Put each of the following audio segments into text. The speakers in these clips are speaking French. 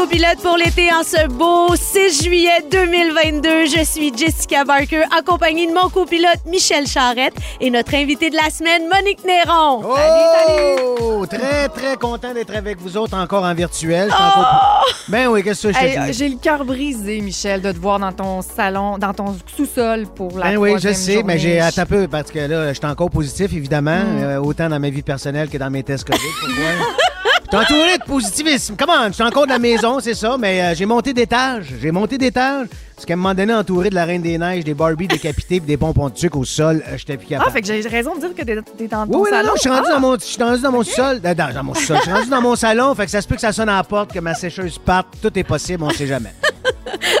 Copilote pour l'été en ce beau 6 juillet 2022. Je suis Jessica Barker, accompagnée de mon copilote Michel Charrette et notre invité de la semaine, Monique Néron. Oh! Très, très content d'être avec vous autres encore en virtuel. Co- Ben oui, qu'est-ce que je te Hey, dis? J'ai le cœur brisé, Michel, de te voir dans ton salon, dans ton sous-sol pour la Ben oui, je sais, mais j'ai un peu parce que là, je suis encore positif, évidemment, Mm. euh, autant dans ma vie personnelle que dans mes tests COVID. Suis entouré de positivisme. Comment? Je suis encore de la maison, c'est ça, mais euh, j'ai monté d'étage. J'ai monté d'étage. Parce qu'à un moment donné, entouré de la Reine des Neiges, des Barbies décapités et des pompons de sucre au sol, euh, j'étais plus capable. Ah, fait que j'ai raison de dire que t'es t'es dans ton Oui, oui, non, salon. non, je suis rendu Ah! dans mon, je suis rendu dans mon sol. euh, Dans, dans mon sol. Je suis rendu dans mon salon, fait que ça se peut que ça sonne à la porte, que ma sécheuse parte. Tout est possible, on sait jamais.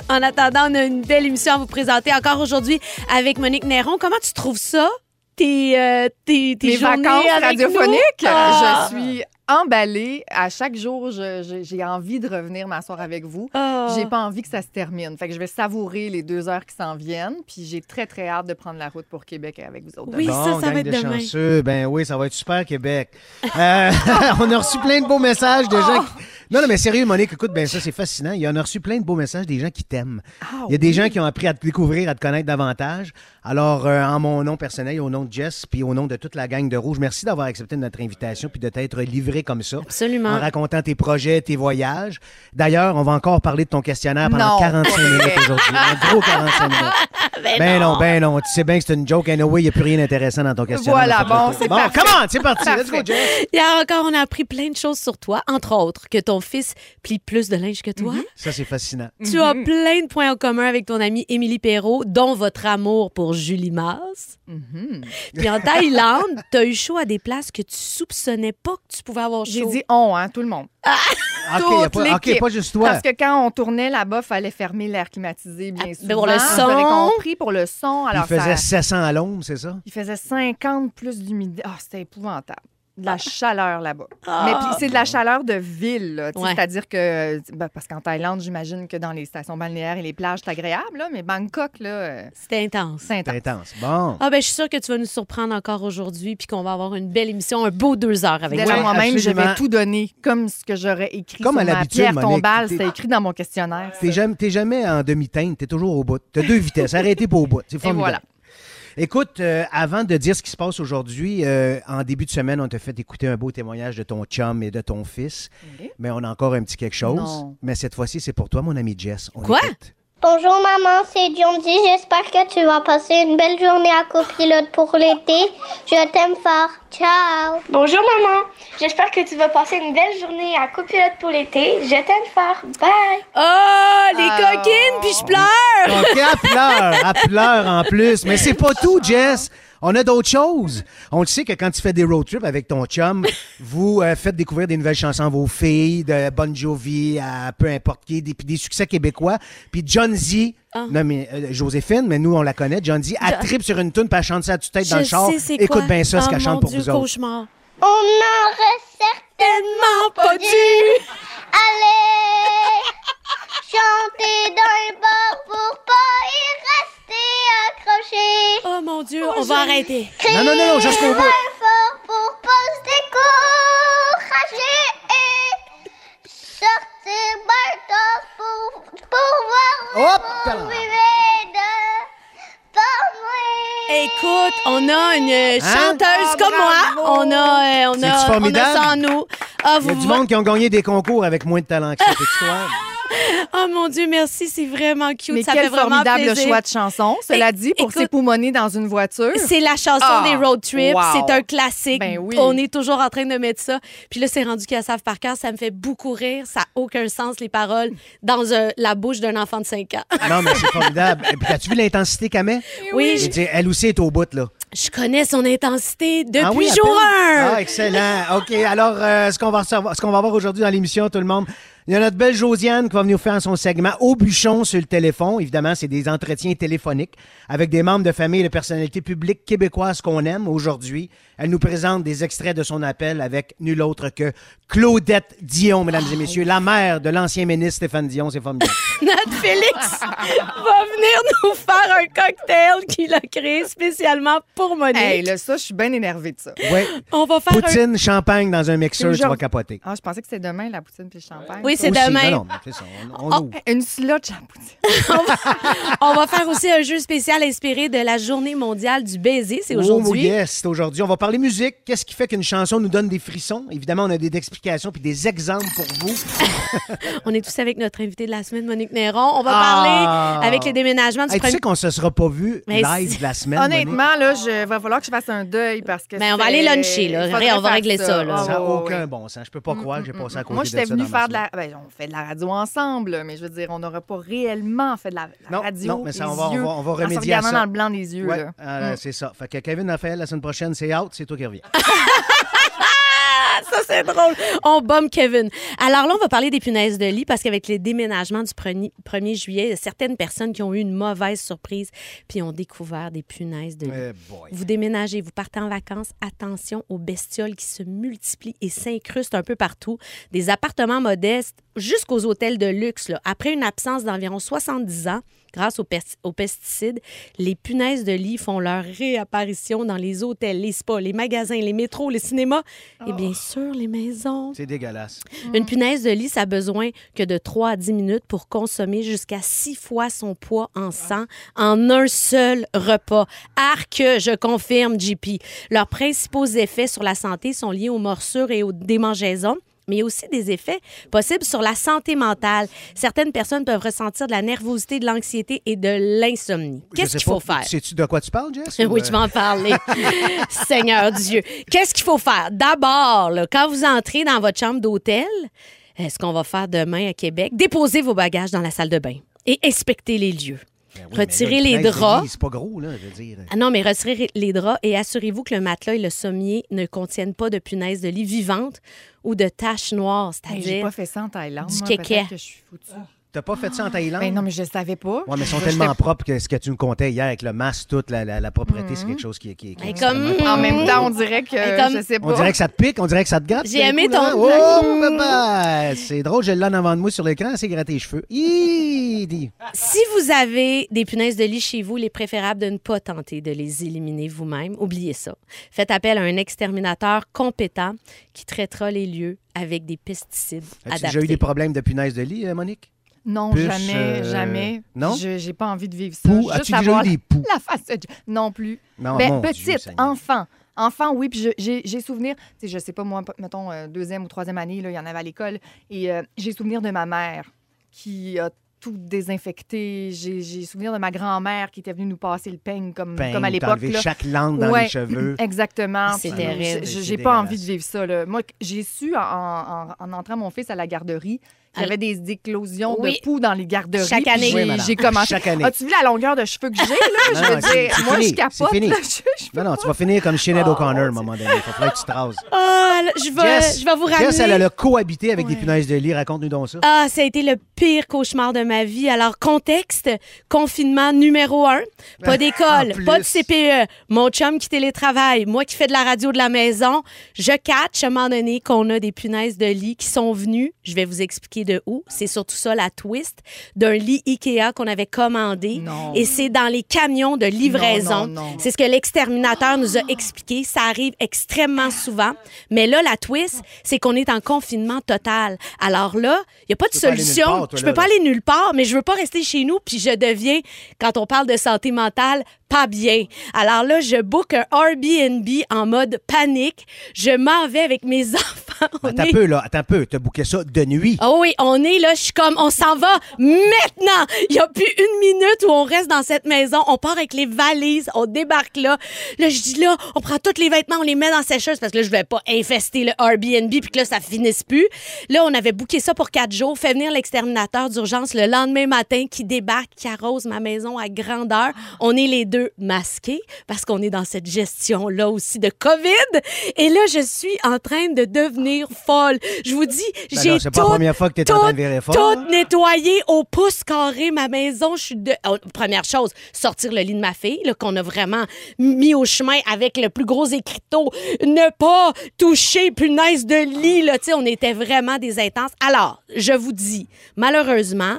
En attendant, on a une belle émission à vous présenter encore aujourd'hui avec Monique Néron. Comment tu trouves ça? Tes, euh, tes, tes Mes journées vacances avec nous? radiophoniques, Ah! je suis emballée. À chaque jour, j'ai envie de revenir m'asseoir avec vous. Ah. J'ai pas envie que ça se termine. Fait que je vais savourer les deux heures qui s'en viennent. Puis j'ai très, très hâte de prendre la route pour Québec avec vous autres. Oui, ça, ça va être de demain. chanceux. Ben oui, ça va être super, Québec. Euh, on a reçu plein de beaux messages de gens. qui- Non, non, mais sérieux, Monique, écoute, ben ça, c'est fascinant. Il y en a reçu plein de beaux messages des gens qui t'aiment. Ah, Il y a des oui. gens qui ont appris à te découvrir, à te connaître davantage. Alors, euh, en mon nom personnel, au nom de Jess, puis au nom de toute la gang de Rouge, merci d'avoir accepté notre invitation, puis de t'être livré comme ça. Absolument. En racontant tes projets, tes voyages. D'ailleurs, on va encore parler de ton questionnaire pendant Non, 45 pas minutes aujourd'hui. Un gros 45 minutes. Ben non, ben non. Tu sais bien que c'est une joke. Anyway, il n'y a plus rien d'intéressant dans ton questionnaire. Voilà, bon, là, c'est Bon, parfait. comment? C'est parti. Let's go. Jess. Hier encore, on a appris plein de choses sur toi, entre autres que ton fils plie plus de linge que toi? Ça, c'est fascinant. Tu as plein de points en commun avec ton amie Émilie Perrault, dont votre amour pour Julie Mars. Mhm. Puis en Thaïlande, tu as eu chaud à des places que tu soupçonnais pas que tu pouvais avoir chaud. J'ai dit on, hein, tout le monde. OK, y a Toute pas, OK, l'équipe. pas juste toi. Parce que quand on tournait là-bas, il fallait fermer l'air climatisé bien Ah, souvent. ben pour le Vous son. avez compris, pour le son. Alors il faisait ça, 700 à l'ombre, c'est ça? il faisait 50 plus d'humidité. Ah, c'était épouvantable. De la chaleur là-bas. Ah. Mais puis c'est de la chaleur de ville. là, Ouais. C'est-à-dire que, ben, parce qu'en Thaïlande, j'imagine que dans les stations balnéaires et les plages, c'est agréable, là, mais Bangkok, là, euh, C'était intense. c'est C'est intense. intense. Bon. Ah ben je suis sûre que tu vas nous surprendre encore aujourd'hui puis qu'on va avoir une belle émission, un beau deux heures avec toi. moi-même, je absolument. vais tout donner comme ce que j'aurais écrit Comme à sur ma l'habitude, pierre tombale. C'était écrit dans mon questionnaire. T'es jamais, jamais en demi-teinte, t'es toujours au bout. T'as deux vitesses, arrêtez pas au bout. C'est formidable. voilà. Écoute, euh, avant de dire ce qui se passe aujourd'hui, euh, en début de semaine, on t'a fait écouter un beau témoignage de ton chum et de ton fils. Mais on a encore un petit quelque chose. Non. Mais cette fois-ci, c'est pour toi, mon ami Jess. On Quoi? écoute. Bonjour maman, c'est Jonesy. J'espère que tu vas passer une belle journée à copilote pour l'été. Je t'aime fort. Ciao. Bonjour maman, j'espère que tu vas passer une belle journée à copilote pour l'été. Je t'aime fort. Bye. Oh, les Ah. coquines, puis je pleure! OK, elle pleure, elle pleure en plus. Mais c'est pas tout, Jess. On a d'autres choses. On le sait que quand tu fais des road trips avec ton chum, vous euh, faites découvrir des nouvelles chansons à vos filles, de Bon Jovi à peu importe qui, des, puis des succès québécois. Puis John Z, Ah. non mais euh, Joséphine, mais nous on la connaît, John Z, elle tripe sur une tune puis elle chante ça à toute tête dans le char. Écoute bien ça, ce Oh, qu'elle chante mon pour Dieu, vous autres. cauchemar. On n'aurait certainement pas dû! aller chanter dans le bar pour pas y rester accroché. Oh mon Dieu, on va arrêter. Non, non, non, non, jusqu'au bout. Fort pour pas se décourager et sortir tard pour, pour voir Hop! vous. Écoute, on a une Hein? chanteuse Ah, comme bravo! moi. On a, euh, on a, on a formidable? ça en nous. Ah, Il y a vous du monde qui ont gagné des concours avec moins de talent que cette histoire. Oh mon Dieu, merci, c'est vraiment cute. Mais ça quel fait vraiment formidable plaisir. choix de chanson. Cela dit, pour s'époumoner dans une voiture. C'est la chanson Ah, des road trips. wow. C'est un classique. Ben oui. On est toujours en train de mettre ça. Puis là, c'est rendu qu'elle savent par cœur. Ça me fait beaucoup rire. Ça n'a aucun sens, les paroles, dans un- la bouche d'un enfant de 5 ans. Non, mais c'est formidable. Et puis, as-tu vu l'intensité qu'elle met? Oui, Je je, veux dire, elle aussi est au bout, là. je connais son intensité depuis Ah oui, jour peine? 1. Ah, excellent. OK, alors, euh, ce qu'on va, recevoir- ce qu'on va voir aujourd'hui dans l'émission, tout le monde, Il y a notre belle Josiane qui va venir faire son segment au bûchon sur le téléphone. Évidemment, c'est des entretiens téléphoniques avec des membres de famille et de personnalités publiques québécoises qu'on aime aujourd'hui. Elle nous présente des extraits de son appel avec nul autre que Claudette Dion, mesdames et messieurs, la mère de l'ancien ministre Stéphane Dion. C'est formidable. Notre Félix va venir nous faire un cocktail qu'il a créé spécialement pour Monique. Hey, là, ça, je suis bien énervée de ça. Ouais. On va faire un... Poutine, champagne dans un mixeur, tu vas capoter. Ah, je pensais que c'était demain, la poutine puis le champagne. Oui, c'est Aussi. demain. Non, non, ça, on- on Oh, ouvre. Une slotch à poutine. On va faire aussi un jeu spécial inspiré de la journée mondiale du baiser. C'est aujourd'hui. Oh yes, c'est aujourd'hui. On va parler musique. Qu'est-ce qui fait qu'une chanson nous donne des frissons? Évidemment, on a des explications puis des exemples pour vous. On est tous avec notre invité de la semaine, Monique Néron. On va Ah. parler avec les déménagements du Hey, tu premier... sais qu'on se sera pas vu Mais live de la semaine. Monique? Honnêtement, là, je va falloir que je fasse un deuil parce que. Ben, on va aller luncher, là. faudrait on va régler ça, là. Ah, Ça n'a aucun bon sens. Je peux pas croire que j'ai passé à côté Moi, j'étais ça venue faire de la. Ben, on fait de la radio ensemble, mais je veux dire, on n'aurait pas réellement fait de la, la Non, radio. non, mais ça, on va- on va- on va remédier à ça. dans le blanc des yeux. Ouais, euh, c'est ça. Fait que Kevin Raphaël, la semaine prochaine, c'est out. C'est toi qui reviens. Ça, c'est drôle. On bombe Kevin. Alors là, on va parler des punaises de lit parce qu'avec les déménagements du 1er 1er juillet, il y a certaines personnes qui ont eu une mauvaise surprise puis ont découvert des punaises de lit. Eh boy. Vous déménagez, vous partez en vacances, attention aux bestioles qui se multiplient et s'incrustent un peu partout. Des appartements modestes jusqu'aux hôtels de luxe. là. Après une absence d'environ 70 ans, grâce aux, pes- aux pesticides, les punaises de lit font leur réapparition dans les hôtels, les spas, les magasins, les métros, les cinémas et bien sûr les maisons. C'est dégueulasse. Une punaise de lit, ça a besoin que de 3 à 10 minutes pour consommer jusqu'à 6 fois son poids en sang en un seul repas. Arc, je confirme, JP. Leurs principaux effets sur la santé sont liés aux morsures et aux démangeaisons mais il y a aussi des effets possibles sur la santé mentale. Certaines personnes peuvent ressentir de la nervosité, de l'anxiété et de l'insomnie. Je Qu'est-ce qu'il faut faire? Sais-tu de quoi tu parles, Jess? Oui, ou, tu vas en parler. Seigneur Dieu. Qu'est-ce qu'il faut faire? D'abord, quand vous entrez dans votre chambre d'hôtel, euh, ce qu'on va faire demain à Québec, déposez vos bagages dans la salle de bain et inspectez les lieux. Ben oui, là, les draps. C'est pas gros, là, je veux dire. Ah non, mais retirez les draps et assurez-vous que le matelas et le sommier ne contiennent pas de punaises de lit vivantes ou de taches noires, Hey, J'ai c'est-à-dire pas fait ça en Thaïlande. du moi, que je suis foutue. T'as pas fait ça en Thaïlande? Ben non, mais je savais pas. Ouais, mais ils sont Je- tellement propres que ce que tu nous contais hier avec le masque, toute la, la, la propreté, c'est quelque chose qui, qui, qui est comme- En même temps, on dirait que. Et comme- Je sais pas. On dirait que ça te pique, on dirait que ça te gratte. J'ai aimé coup, ton- Oh, papa! C'est drôle, l'ai en avant de moi sur l'écran, c'est gratter les cheveux. Si vous avez des punaises de lit chez vous, il est préférable de ne pas tenter de les éliminer vous-même. Oubliez ça. Faites appel à un exterminateur compétent qui traitera les lieux avec des pesticides As-tu adaptés. déjà eu des problèmes de punaise de lit, euh, Monique? Non, jamais, euh, jamais. non? Je J'ai pas envie de vivre ça. Poux? Juste As-tu déjà eu des poux? La face. de- Non plus. Non, Ben, Dieu, petite, enfant. Enfant, oui, puis je- j'ai j'ai souvenir, tu sais, je sais pas, moi, mettons, euh, deuxième ou troisième année, il y en avait à l'école, et euh, j'ai souvenir de ma mère qui a tout désinfecté. J'ai j'ai souvenir de ma grand-mère qui était venue nous passer le peigne comme, Peigne, comme à l'époque. chaque langue dans Ouais, les cheveux. Exactement. C'est terrible. j'ai- pas envie de vivre ça. Là. Moi, j'ai su en, en- en entrant mon fils à la garderie qu'il y avait des éclosions Oui. de poux dans les garderies. Chaque année. j'ai- Oui, madame. J'ai commencé. Chaque année. As-tu vu la longueur de cheveux que j'ai, là? Je Non, veux dire, moi, fini, je capote. c'est fini. là. Je- je peux Non, non, tu vas finir comme Sinead Oh, O'Connor à un moment donné. Il va falloir que tu te rases. Ah, là, je vais, Jess, je vais vous ramener. Jess, elle a cohabité avec des punaises de lit. Raconte-nous donc ça. Ah, ça a été le pire cauchemar de ma vie. Alors, contexte, confinement numéro un. Pas d'école, pas de CPE. Mon chum qui télétravaille, moi qui fais de la radio de la maison. Je catch à un moment donné qu'on a des punaises de lit qui sont venues. Je vais vous expliquer de où. C'est surtout ça, la twist d'un lit Ikea qu'on avait commandé. Non. Et c'est dans les camions de livraison. C'est ce que l'exterminateur nous a expliqué. Ça arrive extrêmement souvent. Mais là, la twist, c'est qu'on est en confinement total. Alors là, il n'y a pas de pas solution. part, toi, je là, peux pas aller nulle part, mais je veux pas rester chez nous. Puis je deviens, quand on parle de santé mentale, pas bien. Alors là, je book un Airbnb en mode panique. Je m'en vais avec mes enfants. On Attends un peu, là. Attends un peu. T'as booké ça de nuit. Oh oui, on est là, je suis comme, on s'en va maintenant. Il n'y a plus une minutes où on reste dans cette maison. On part avec les valises, on débarque là. Là, je dis là, on prend tous les vêtements, on les met dans la sécheuse parce que là, je vais pas infester le Airbnb puis que là, ça finisse plus. Là, on avait booké ça pour quatre jours. Fait venir l'exterminateur d'urgence le lendemain matin qui débarque, qui arrose ma maison à grandeur. On est les deux masqués parce qu'on est dans cette gestion-là aussi de COVID. Et là, je suis en train de devenir folle. Je vous dis, Ben j'ai tout, nettoyé au pouce carré ma maison. Je suis de... oh, première chose, sortir le lit de ma fille, qu'on a vraiment mis au chemin avec le plus gros écriteau. Ne pas toucher punaise de lit, là. On était vraiment des intenses. Alors, je vous dis, malheureusement,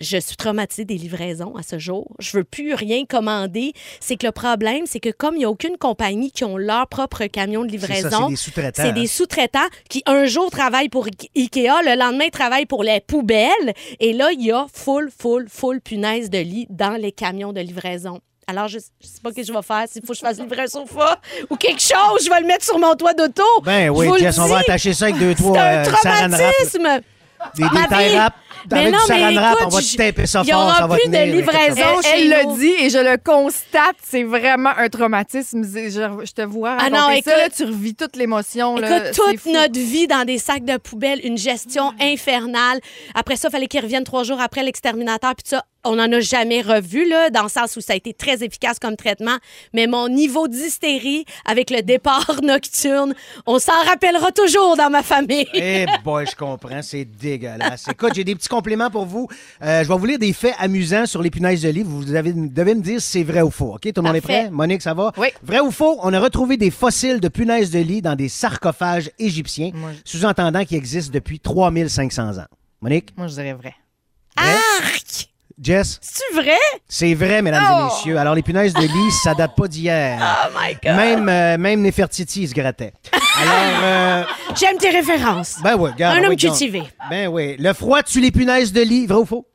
je suis traumatisée des livraisons à ce jour. Je veux plus rien commander. C'est que le problème, c'est que comme il n'y a aucune compagnie qui ont leur propre camion de livraison, c'est des sous-traitants. qui un jour travaillent pour Ike- Ikea, le lendemain travaillent pour les poubelles. Et là, il y a full, full, full punaise de lit dans les camions de livraison. Alors, je, je sais pas ce que je vais faire. S'il faut que je fasse livrer un sofa ou quelque chose, je vais le mettre sur mon toit d'auto. Ben oui, Jess, on va attacher ça avec deux, trois C'est un euh, traumatisme. Des, des Mais non, mais wrap, on écoute, va te taper ça il y fort, aura ça va plus de tenir, livraison. Elle, chez elle le dit et je le constate, c'est vraiment un traumatisme. Je, je te vois Ah non, ça, écoute- là, tu revis toute l'émotion. là, Écoute, toute notre vie dans des sacs de poubelle, une gestion infernale. Après ça, il fallait qu'ils reviennent trois jours après l'exterminateur. Puis ça, on n'en a jamais revu, là, dans le sens où ça a été très efficace comme traitement. Mais mon niveau d'hystérie avec le départ nocturne, on s'en rappellera toujours dans ma famille. Eh boy, je comprends, c'est dégueulasse. Écoute, j'ai des petits compléments pour vous. Euh, je vais vous lire des faits amusants sur les punaises de lit. Vous avez- devez me dire si c'est vrai ou faux. OK, tout le monde est prêt? Monique, ça va? Oui. Vrai ou faux? On a retrouvé des fossiles de punaises de lit dans des sarcophages égyptiens, Moi, sous-entendant qu'ils existent depuis 3500 ans. Monique? Moi, je dirais vrai? Arc! Jess? C'est vrai? C'est vrai, mesdames Oh! et messieurs. Alors, les punaises de lit, ça date pas d'hier. Oh my God! Même, euh, même Nefertiti se grattait. Alors, euh, J'aime tes références. ben oui, regarde. Un homme donc. cultivé. Ben oui. Le froid tue les punaises de lit, vrai ou faux?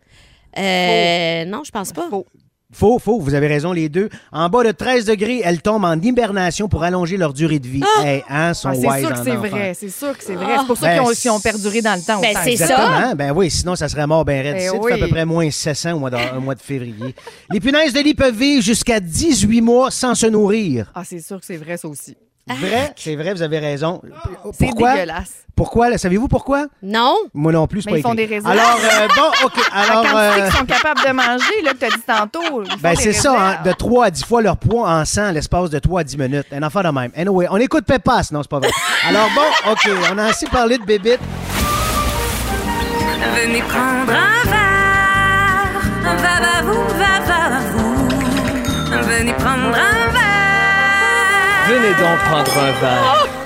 Euh, non, je pense pas. Faux. Faux, faux, vous avez raison les deux. En bas de 13 degrés, elles tombent en hibernation pour allonger leur durée de vie. Hey, hein, sont Ah, c'est sûr que en c'est vrai. C'est sûr que c'est vrai. Ah. C'est pour ça Ben, qu'ils ont, perduré dans le temps. Ben, c'est ça. Exactement. Ben oui, sinon ça serait mort ben raide. Ben oui. à peu près moins 700 au mois de, au mois de février. Les punaises de lit peuvent vivre jusqu'à 18 mois sans se nourrir. Ah, c'est sûr que c'est vrai, ça aussi. Vrai, c'est vrai, vous avez raison. C'est Pourquoi? dégueulasse. Pourquoi? Savez-vous pourquoi? Non? Moi non plus, c'est Mais pas ils font écrit. des réserves. Alors, euh, bon, OK. La Alors, quantité euh, qu'ils sont capables de manger, là, que tu as dit tantôt. ils font Ben, des c'est ça, hein, réserves. de 3 à 10 fois leur poids en sang l'espace de 3 à 10 minutes. Un enfant de même. Anyway, on écoute Peppa, sinon c'est pas vrai. Alors bon, OK, on a assez parlé de bébites. Venez prendre un verre, va va vous, va va va vous. Venez prendre un verre. Venez donc prendre un verre.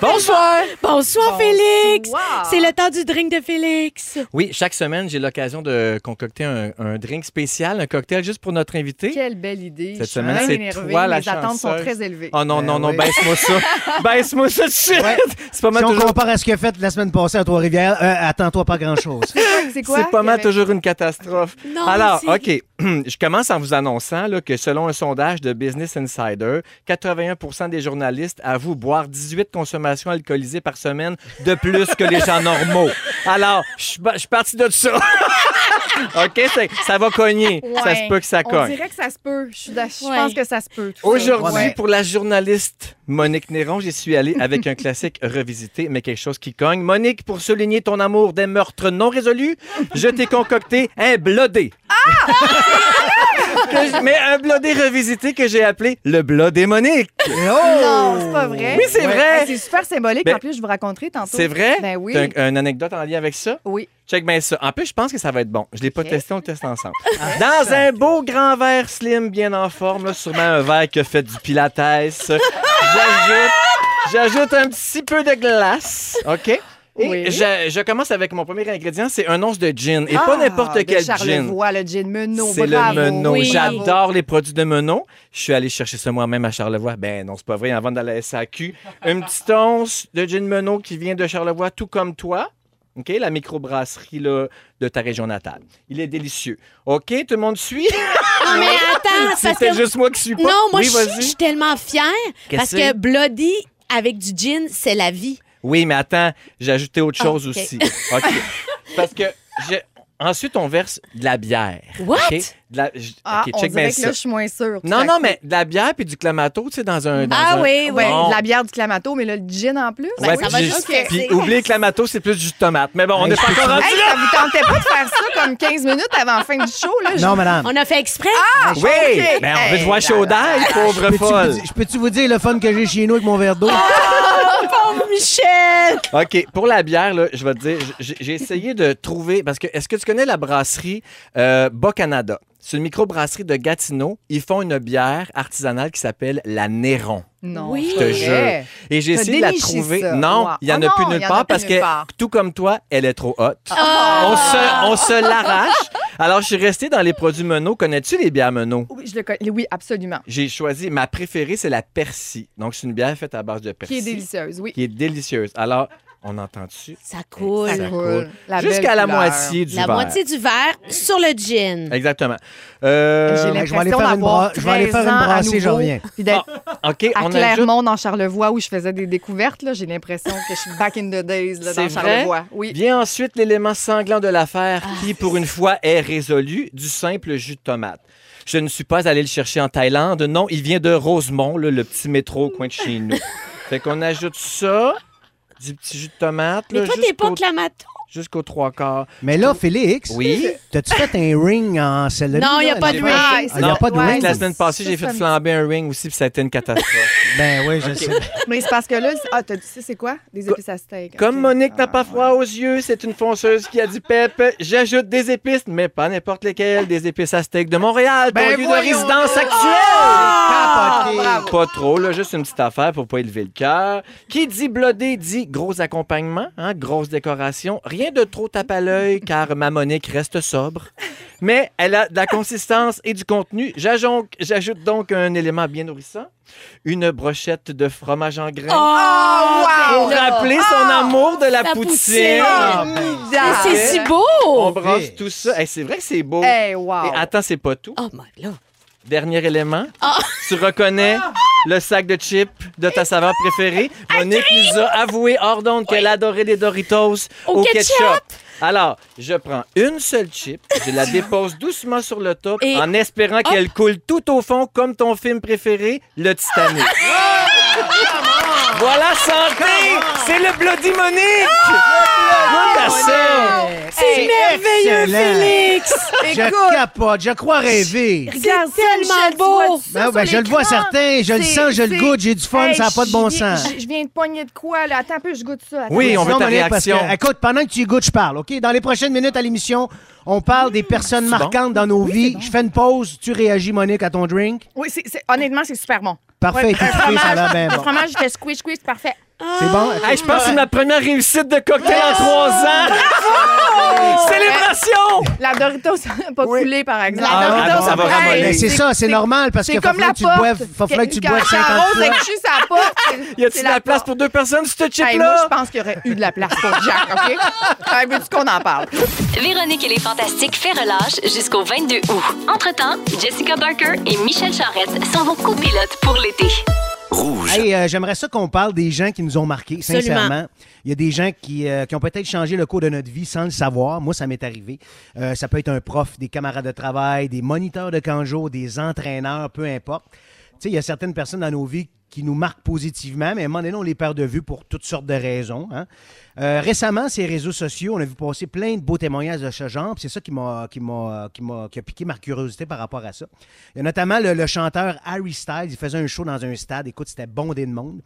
Bonsoir! Bonsoir, Félix! C'est le temps du drink de Félix. Oui, chaque semaine, j'ai l'occasion de concocter un, un drink spécial, un cocktail juste pour notre invité. Quelle belle idée. Cette semaine, c'est toi, la Les attentes sont très élevées. Oh non, non, non, oui. baisse-moi ça. baisse-moi ça de suite. Ouais. C'est pas mal Si on toujours... compare à ce a fait la semaine passée à Trois-Rivières, euh, attends-toi pas grand-chose. C'est quoi? C'est pas mal avait- toujours une catastrophe. Non, Alors, OK. Je commence en vous annonçant là, que selon un sondage de Business Insider, 81% des journalistes avouent boire 18 consommations alcoolisées par semaine de plus que les gens normaux. Alors, je suis parti de ça. OK? Ça va cogner. Ça se peut que ça On cogne. dirait que ça se peut. Je, Ouais. pense que ça se peut. Aujourd'hui, Ouais. pour la journaliste Monique Néron, j'y suis allé avec un classique revisité, mais quelque chose qui cogne. Monique, pour souligner ton amour des meurtres non résolus, je t'ai concocté un blodé. Que je- mais un blodé revisité que j'ai appelé le blodé Monique. Non, c'est pas vrai. Oui, c'est Ouais. vrai. Hey, C'est super symbolique. Ben, en plus, je vous raconterai tantôt. C'est vrai? Ben oui. T'as un- une anecdote en lien avec ça? Oui. Check bien ça. En plus, je pense que ça va être bon. Je l'ai pas testé, on le teste ensemble. Dans un beau grand verre slim, bien en forme, là, sûrement un verre qui a fait du pilates. J'ajoute, j'ajoute un petit peu de glace. OK? Et Oui. je, je commence avec mon premier ingrédient, c'est un once de gin. Et Ah, pas n'importe de quel gin. Charlevoix, le gin Menot. C'est le. Oui. J'adore les produits de Menot. Je suis allé chercher ça moi-même à Charlevoix. Ben non, c'est pas vrai. Avant d'aller à la SAQ, une petite once de gin Menot qui vient de Charlevoix, tout comme toi. OK? La microbrasserie là, de ta région natale. Il est délicieux. OK? Tout le monde suit? Ah, mais attends, c'est que... juste moi qui suis pas. Non, moi, oui, je suis tellement fière parce que- Bloody avec du gin, c'est la vie. Oui, mais attends, j'ai ajouté autre Ah, chose aussi. OK. Parce que j'ai- ensuite, on verse de la bière. What? De la- j- Ah, OK, on check dirait bien que ça. là, je suis moins sûre. Non, non, mais de la bière puis du clamato, tu sais, dans un. dans Ah un- oui, Ouais, oui. Bon. de la bière du clamato, mais là, le gin en plus. Ouais, ça puis va juste Puis fesser. oublie le clamato, c'est plus du tomate. Mais bon, on n'est pas encore rendu Hey, là. ça vous tentait pas de faire ça comme 15 minutes avant la fin du show, là? Non, madame. On a fait exprès. Ah, Oui, OK. mais on veut te voir chaud d'ail, pauvre folle. je peux-tu vous dire le fun que j'ai chez nous avec mon verre d'eau? Pauvre Michel. OK, pour la bière, là, je vais te dire, j'ai j'ai essayé de trouver, parce que est-ce que tu connais la brasserie euh, Bas-Canada? C'est une microbrasserie de Gatineau. Ils font une bière artisanale qui s'appelle la Néron. Non, Oui. Je te jure. vrai. Et j'ai essayé de la trouver. ça. Non, Wow. il n'y en Oh a plus nulle en part parce que, part. tout comme toi, elle est trop haute. Ah. On se, on se l'arrache. Alors, je suis resté dans les produits Menot. Connais-tu les bières Menot? Oui, je le connais. Oui, absolument. J'ai choisi, ma préférée, c'est la Persil. Donc, c'est une bière faite à base de Qui persil. est délicieuse, oui. Qui est délicieuse. Alors, on entend dessus. Ça coule. Ça coule. La Jusqu'à la couleur. moitié du La verre. moitié du verre sur le gin. Exactement. Euh, J'ai je vais aller l'impression faire une bra- je vais aller faire 13 une ans à brassée, je nouveau, reviens. Puis d'être OK, à on ajoute... Clermont, dans Charlevoix, où je faisais des découvertes, là, j'ai l'impression que je suis back in the days là, C'est dans vrai? Charlevoix. Oui. Vient ensuite l'élément sanglant de l'affaire Ah. qui, pour une fois, est résolu, du simple jus de tomate. Je ne suis pas allé le chercher en Thaïlande. Non, il vient de Rosemont, là, le petit métro au coin de chez nous. fait qu'on ajoute ça, du petit jus de tomate. Mais là, toi, t'es pas jusqu'au- clamato. Jusqu'aux trois quarts. Mais là, Félix, Oui. t'as-tu fait un ring en celle-là? Non, il n'y a là? pas de ring. Ah, il y a pas de ring? La semaine passée, j'ai fait flamber un ring aussi, puis ça a été une catastrophe. Ben oui, je sais. Mais c'est parce que là, c'est- ah, t'as dit ça, c'est quoi? Des épices à steak. Comme. Monique n'a Ah, pas froid aux yeux, c'est une fonceuse qui a dit Pep, j'ajoute des épices, mais pas n'importe lesquelles, des épices à steak de Montréal, ton Ben lieu de résidence donc. actuel. Capoté. bravo. Pas trop, là, juste une petite affaire pour pas élever le cœur. Qui dit blodé dit gros accompagnement, hein, grosse décoration. Rien de trop tape à l'œil car ma Monique reste sobre. Mais elle a de la consistance et du contenu. J'ajoute donc un élément bien nourrissant. Une brochette de fromage en grains. Oh, wow! pour rappeler son amour de la la poutine. poutine. Ah, ben, c'est si beau. On brasse tout ça. Hey, c'est vrai que c'est beau. Hey, wow. Et attends, c'est pas tout. Oh my God. Dernier élément. Ah. Tu reconnais le sac de chips de ta saveur préférée. Monique nous a avoué hors d'onde qu'elle adorait les Doritos Au au, ketchup? ketchup. Alors, je prends une seule chip, je la dépose doucement sur le top Et- en espérant qu'elle coule tout au fond comme ton film préféré, le Titanic. voilà, santé! C'est le Bloody Monique! À ça! C'est merveilleux, excellent. Félix. Je capote, je crois rêver. Regarde C'est ça, tellement beau. Ben, ben, je le vois certain, je le sens, je le goûte, j'ai du fun, Hey, ça n'a pas de je bon viens- sens. Je je viens de pogner de quoi, là? Attends un peu, je goûte ça. Attends. Oui, on veut Non, ta Monique, parce que, réaction. écoute, pendant que tu y goûtes, je parle, OK? Dans les prochaines minutes à l'émission, on parle des personnes C'est bon? marquantes dans nos vies. Je fais une pause, tu réagis, Monique, à ton drink. Oui, c'est- c'est- honnêtement, c'est super bon. Parfait, un frais, ça fromage- va bien Le bon. fromage, il fait squish, squish, parfait. C'est bon? Hey, je pense que c'est ma première réussite de cocktail en trois ans! Célébration! La Doritos n'a pas coulé, par exemple. Ah, La ah, bon, ça va hey, ramollir. Mais c'est ça, c'est normal, parce c'est qu'il faut comme falloir la que tu porte. boives- faut falloir que tu Quand- boives quand 50 Rose fois. cuit sa porte, c'est- Y a-t-il c'est de la place pour deux personnes, ce Hey, chip-là? moi, je pense qu'il y aurait eu de la place pour Jack, OK? Hey, veux-tu qu'on en parle? Véronique et les Fantastiques fait relâche jusqu'au 22 août. Entre-temps, Jessica Barker et Michel Charrette sont vos copilotes pour l'été. Rouge. Hey, euh, J'aimerais ça qu'on parle des gens qui nous ont marqués, Absolument. sincèrement. Il y a des gens qui, euh, qui ont peut-être changé le cours de notre vie sans le savoir. Moi, ça m'est arrivé. Euh, ça peut être un prof, des camarades de travail, des moniteurs de canjo, des entraîneurs, peu importe. Tu sais, il y a certaines personnes dans nos vies qui nous marquent positivement, mais à un moment donné, on les perd de vue pour toutes sortes de raisons. hein. Euh, récemment, ces réseaux sociaux, on a vu passer plein de beaux témoignages de ce genre. C'est ça qui m'a, qui m'a, qui m'a, qui a piqué ma curiosité par rapport à ça. Il y a notamment le, chanteur Harry Styles. Il faisait un show dans un stade. Écoute, c'était bondé de monde.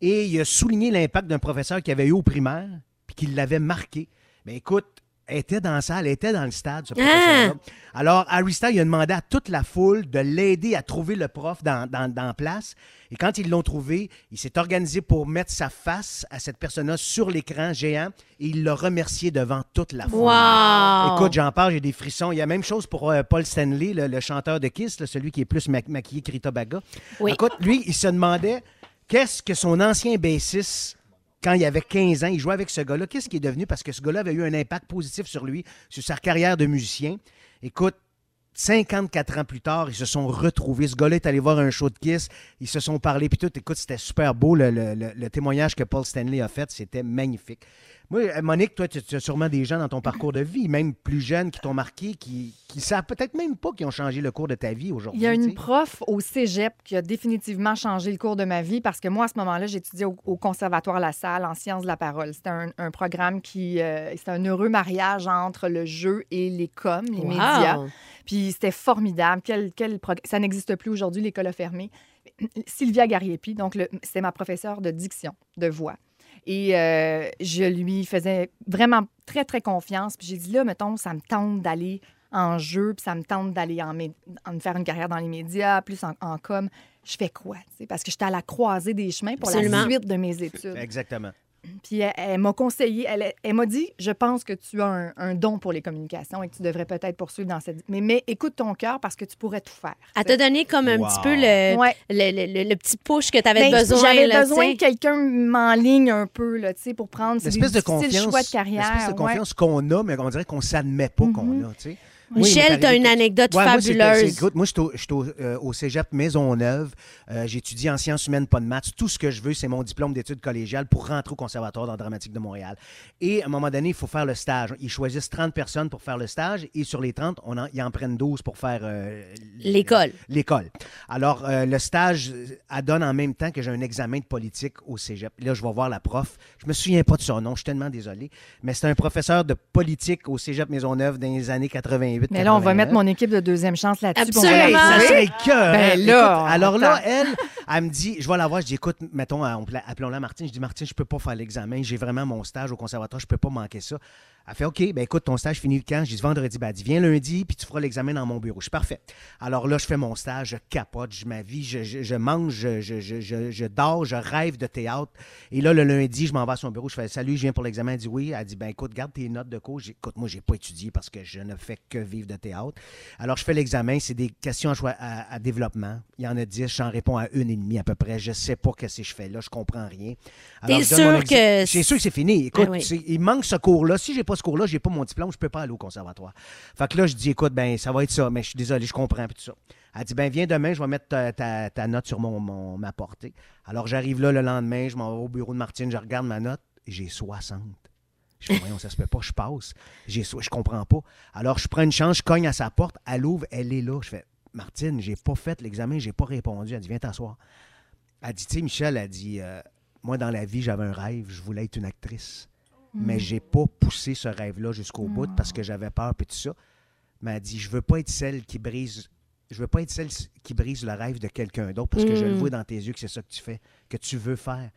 Et il a souligné l'impact d'un professeur qu'il avait eu au primaire, puis qui l'avait marqué. Mais écoute, était dans la salle, était dans le stade, ce professeur-là. Alors, Harry Styles, il a demandé à toute la foule de l'aider à trouver le prof dans, dans, dans la place. Et quand ils l'ont trouvé, il s'est organisé pour mettre sa face à cette personne-là sur l'écran géant et il l'a remercié devant toute la foule. Wow. Écoute, j'en parle, j'ai des frissons. Il y a la même chose pour euh, Paul Stanley, le, le chanteur de Kiss, là, celui qui est plus ma- maquillé que Rita Baga. Oui. Écoute, lui, il se demandait qu'est-ce que son ancien bassiste, quand il avait 15 ans, il jouait avec ce gars-là, qu'est-ce qui est devenu? Parce que ce gars-là avait eu un impact positif sur lui, sur sa carrière de musicien. Écoute, 54 ans plus tard, ils se sont retrouvés. Ce gars-là est allé voir un show de Kiss. Ils se sont parlé. Puis tout, écoute, c'était super beau le, témoignage que Paul Stanley a fait. C'était magnifique. Moi, euh, Monique, toi, tu, as sûrement des gens dans ton parcours de vie, même plus jeunes, qui t'ont marqué, qui, qui savent peut-être même pas qu'ils ont changé le cours de ta vie aujourd'hui. Il y a une prof au cégep qui a définitivement changé le cours de ma vie parce que moi, à ce moment-là, j'étudiais au, au Conservatoire La Salle en sciences de la parole. C'était un, un programme qui. euh, c'était un heureux mariage entre le jeu et les coms, les Wow. médias. Puis c'était formidable. Quel, quel prog- Ça n'existe plus aujourd'hui, l'école a fermé. Sylvia Gariepi, donc le- c'était ma professeure de diction, de voix. Et euh, je lui faisais vraiment très, très confiance. Puis j'ai dit, là, mettons, ça me tente d'aller en jeu, puis ça me tente d'aller en, faire une carrière dans les médias, plus en, en com. Je fais quoi? Parce que j'étais à la croisée des chemins pour Absolument. la suite de mes études. Exactement. Puis elle, elle m'a conseillé, elle, elle m'a dit, je pense que tu as un, un don pour les communications et que tu devrais peut-être poursuivre dans cette... Mais, mais écoute ton cœur parce que tu pourrais tout faire. Elle t'a donné comme un Wow. petit peu le, Ouais. le, le- le- le petit push que tu avais Ben, besoin. J'avais là, besoin tu que quelqu'un m'enligne un peu, là, tu sais, pour prendre L'espèce de confiance. choix de carrière. L'espèce de ouais. confiance qu'on a, mais on dirait qu'on s'admet pas qu'on a, tu sais. Oui, Michel, tu as une anecdote Ouais, fabuleuse. moi, je suis au, euh, au cégep Maisonneuve. Euh, J'étudie en sciences humaines, pas de maths. Tout ce que je veux, c'est mon diplôme d'études collégiales pour rentrer au Conservatoire d'art dramatique de Montréal. Et à un moment donné, il faut faire le stage. Ils choisissent 30 personnes pour faire le stage et sur les 30, on en, ils en prennent 12 pour faire euh, L'école. L'école. Alors, euh, le stage euh, elle donne en même temps que j'ai un examen de politique au cégep. Là, je vais voir la prof. Je me souviens pas de son nom, je suis tellement désolé. Mais c'est un professeur de politique au cégep Maisonneuve dans les années 88. Mais là, on va 89. mettre mon équipe de deuxième chance là-dessus. puis on va Absolument. Ça serait cœur. Ben là, alors là, elle, elle me dit, je vais la voir, je dis, écoute, mettons, on appelons-la Martine. Je dis, Martine, je peux pas faire l'examen. J'ai vraiment mon stage au conservatoire, je peux pas manquer ça. Elle fait, OK, ben écoute, ton stage finit quand? Je dis, vendredi. Ben, elle dit, viens lundi, puis tu feras l'examen dans mon bureau. Je suis parfait. Alors là, je fais mon stage, je capote, je ma vie, je, je- je mange, je, je, je, je- je dors, je rêve de théâtre. Et là, le lundi, je m'en vais à son bureau, je fais, salut, je viens pour l'examen. Elle dit, oui. Elle dit, ben écoute, garde tes notes de cours. J'ai- Écoute, moi, j'ai pas étudié parce que je ne fais que vivre de théâtre. Alors, je fais l'examen, c'est des questions à, à- à développement. Il y en a 10, j'en réponds à une et demie à peu près. Je sais pas ce que je fais là, je comprends rien. Alors, T'es sûr que suis sûr que c'est fini. Écoute, Ben oui. c'est- il manque ce cours-là. Si j'ai ce cours-là, j'ai pas mon diplôme, je peux pas aller au conservatoire. Fait que là, je dis, écoute, ben ça va être ça, mais je suis désolé, je comprends, puis ça. Elle dit, ben viens demain, je vais mettre ta, ta- note sur mon, mon- ma portée. Alors, j'arrive là le lendemain, je m'en vais au bureau de Martine, je regarde ma note, j'ai 60. Je fais, voyons, ça se fait pas, je passe. J'ai, je comprends pas. Alors, je prends une chance, je cogne à sa porte, elle ouvre, elle est là. Je fais, Martine, j'ai pas fait l'examen, j'ai pas répondu. Elle dit, viens t'asseoir. Elle dit, tu sais, Michel, elle dit, euh, moi, dans la vie, j'avais un rêve, je voulais être une actrice. Mais j'ai pas poussé ce rêve-là jusqu'au bout parce que j'avais peur et tout ça. Mais elle dit, je veux pas être celle qui brise. Je veux pas être celle qui brise le rêve de quelqu'un d'autre parce que je le Mm. vois dans tes yeux que c'est ça que tu fais, que tu veux faire.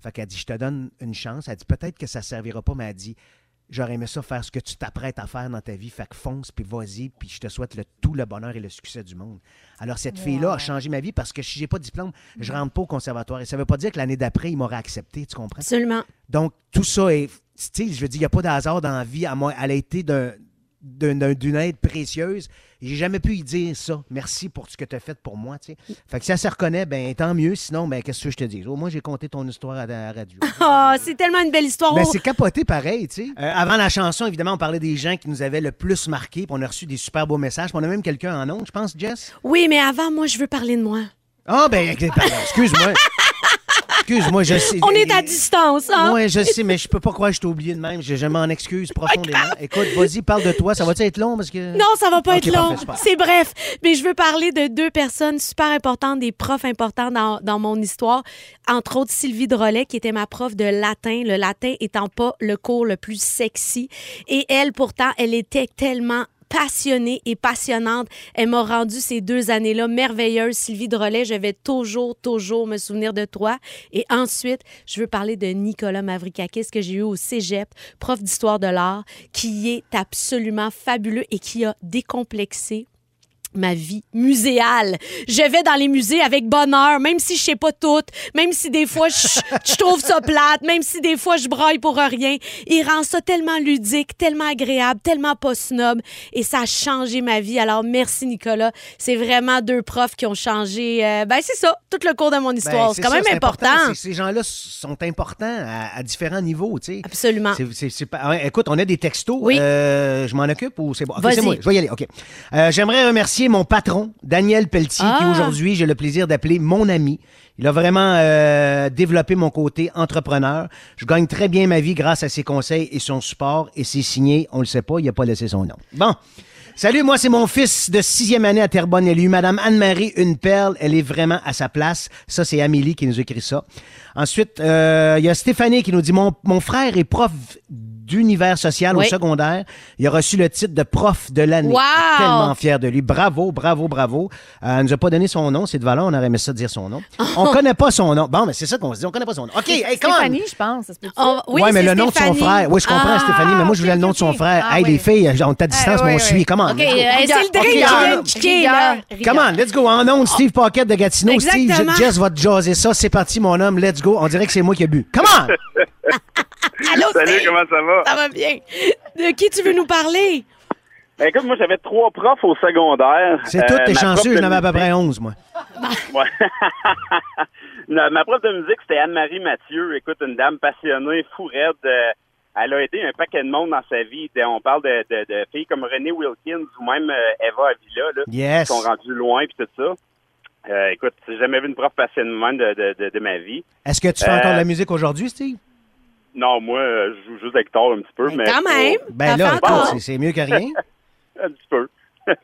Fait qu'elle dit, je te donne une chance. Elle dit, peut-être que ça servira pas, mais elle dit, j'aurais aimé ça faire ce que tu t'apprêtes à faire dans ta vie. Fait que fonce, puis vas-y, puis je te souhaite le, tout le bonheur et le succès du monde. Alors, cette fille-là a changé ma vie parce que si j'ai pas de diplôme, je rentre pas au conservatoire. Et ça veut pas dire que l'année d'après, il m'aurait accepté, tu comprends? Absolument. Donc, tout ça est. Tu sais, je veux dire, il n'y a pas de hasard dans la vie. À moi, elle a été d'un- d'un- d'un- d'une aide précieuse. J'ai jamais pu y dire ça. Merci pour ce que tu as fait pour moi. Fait que si elle se reconnaît, ben tant mieux. Sinon, ben qu'est-ce que je te dis? Au moins, j'ai compté ton histoire à la radio. Oh, c'est tellement une belle histoire. Ben, c'est capoté pareil, tu sais. Euh, avant la chanson, évidemment, on parlait des gens qui nous avaient le plus marqué, puis on a reçu des super beaux messages. Puis on a même quelqu'un en ondes, je pense, Jess. Oui, mais avant, moi, je veux parler de moi. Ah, ben, ok, pardon, excuse-moi. Excuse-moi, je sais. On est à distance, hein? Oui, je sais, mais je peux pas croire que je t'ai oublié de même. Je, je m'en excuse profondément. Écoute, vas-y, parle de toi. Ça va-tu être long? Parce que... Non, ça va pas être long. C'est bref. Mais je veux parler de deux personnes super importantes, des profs importants dans, dans mon histoire. Entre autres, Sylvie Drolet, qui était ma prof de latin. Le latin étant pas le cours le plus sexy. Et elle, pourtant, elle était tellement passionnée et passionnante. Elle m'a rendu ces deux années-là merveilleuses. Sylvie Drolet, je vais toujours, toujours me souvenir de toi. Et ensuite, je veux parler de Nicolas Mavrikakis que j'ai eu au cégep, prof d'histoire de l'art, qui est absolument fabuleux et qui a décomplexé ma vie muséale. Je vais dans les musées avec bonheur, même si je sais pas tout, même si des fois je, je trouve ça plate, même si des fois je braille pour rien. Il rend ça tellement ludique, tellement agréable, tellement pas snob et ça a changé ma vie. Alors merci Nicolas. C'est vraiment deux profs qui ont changé, euh, ben c'est ça, tout le cours de mon Ben, histoire. c'est quand ça, même c'est important. Ces gens-là sont importants à, à différents niveaux, tu sais. Absolument. C'est- c'est- ouais, écoute, on a des textos. Oui. Euh, je m'en occupe ou c'est bon? OK, Vas-y. c'est moi. Je vais y aller. OK. Euh, J'aimerais remercier remercier mon patron, Daniel Pelletier, qui Ah. aujourd'hui, j'ai le plaisir d'appeler mon ami. Il a vraiment euh, développé mon côté entrepreneur. Je gagne très bien ma vie grâce à ses conseils et son support. Et c'est signé, on le sait pas, il n'a pas laissé son nom. Bon. Salut, moi c'est mon fils de sixième année à Terrebonne. Elle a eu Madame Anne-Marie Une Perle. Elle est vraiment à sa place. Ça, c'est Amélie qui nous écrit ça. Ensuite, euh, il y a Stéphanie qui nous dit mon, mon frère est prof d'univers social Oui. au secondaire. Il a reçu le titre de prof de l'année. Wow! Tellement fier de lui. Bravo, bravo, bravo. Euh, elle nous a pas donné son nom. C'est de valeur. On aurait aimé ça dire son nom. On connaît pas son nom. Bon, mais c'est ça qu'on se dit. On connaît pas son nom. OK, hey, come on. Stéphanie, je pense. On- oui, ouais, mais le nom de son frère. Oui, je comprends, Ah, Stéphanie, mais moi, je voulais le nom de son frère. Ah, hey, oui, les filles, on est à distance, Ah, mais on oui, suit. Comment? OK, c'est le drink ah. Come on, let's go. En ondes, Steve Paquette de Gatineau. Exactement. Steve, Jess va te jaser ça. C'est parti, mon homme. Let's go. On dirait que c'est moi qui ai bu. Come on! Allô, Salut, Steve? comment ça va? Ça va bien. De qui tu veux nous parler? Ben, écoute, moi, j'avais trois profs au secondaire. C'est Euh, tout, t'es ma prof chanceux. de J'en avais à peu près 11, moi. Ouais. Non, ma prof de musique, c'était Anne-Marie Mathieu. Écoute, une dame passionnée, fou raide. euh, elle a aidé un paquet de monde dans sa vie. On parle de, de, de filles comme Renée Wilkins ou même euh, Eva Avila, là, Yes. qui sont rendues loin puis tout ça. Euh, écoute, j'ai jamais vu une prof passionnée de de, de, de, de ma vie. Est-ce que tu fais Euh, encore de la musique aujourd'hui, Steve? Non, moi, euh, je joue juste avec guitare un petit peu. mais Quand même. Ben là, c'est- mieux que rien. Un petit peu.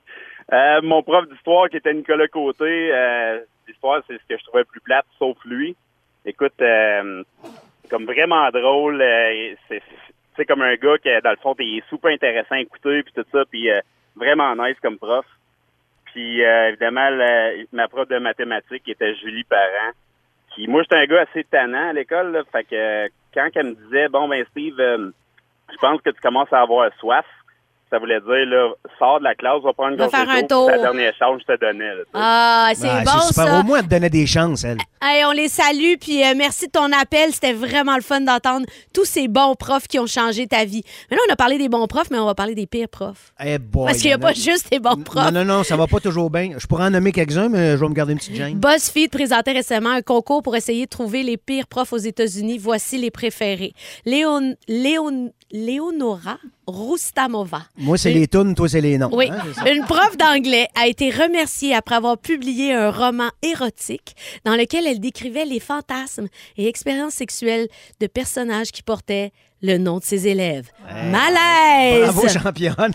Euh, mon prof d'histoire, qui était Nicolas Côté, euh, l'histoire, c'est ce que je trouvais plus plate, sauf lui. Écoute, euh, comme vraiment drôle, euh, c'est comme un gars qui, dans le fond, est super intéressant à écouter, puis tout ça, puis euh, vraiment nice comme prof. Puis, euh, évidemment, la- ma prof de mathématiques qui était Julie Parent, qui, moi, j'étais un gars assez tannant à l'école, fait que quand elle me disait, bon, ben, Steve, euh, je pense que tu commences à avoir soif, ça voulait dire, là, sors de la classe, va prendre une Va gorgée faire un tour. c'est la dernière chance que je te donnais. là. Ah, c'est Ah, bon, super. ça. Au moins, elle te donnait des chances, elle. Hey, on les salue, puis euh, merci de ton appel. C'était vraiment le fun d'entendre tous ces bons profs qui ont changé ta vie. Mais là, on a parlé des bons profs, mais on va parler des pires profs. Eh boy, Parce qu'il n'y a pas juste des bons profs. Non, non, non, ça va pas toujours bien. Je pourrais en nommer quelques-uns, mais je vais me garder une petite gêne. BuzzFeed présentait récemment un concours pour essayer de trouver les pires profs aux États-Unis. Voici les préférés. Léon, Léon, Léonora? Rustamova. Moi, c'est les tunes, toi, c'est les noms. Oui, hein, une prof d'anglais a été remerciée après avoir publié un roman érotique dans lequel elle décrivait les fantasmes et expériences sexuelles de personnages qui portaient le nom de ses élèves. Malaise! Bravo, championne.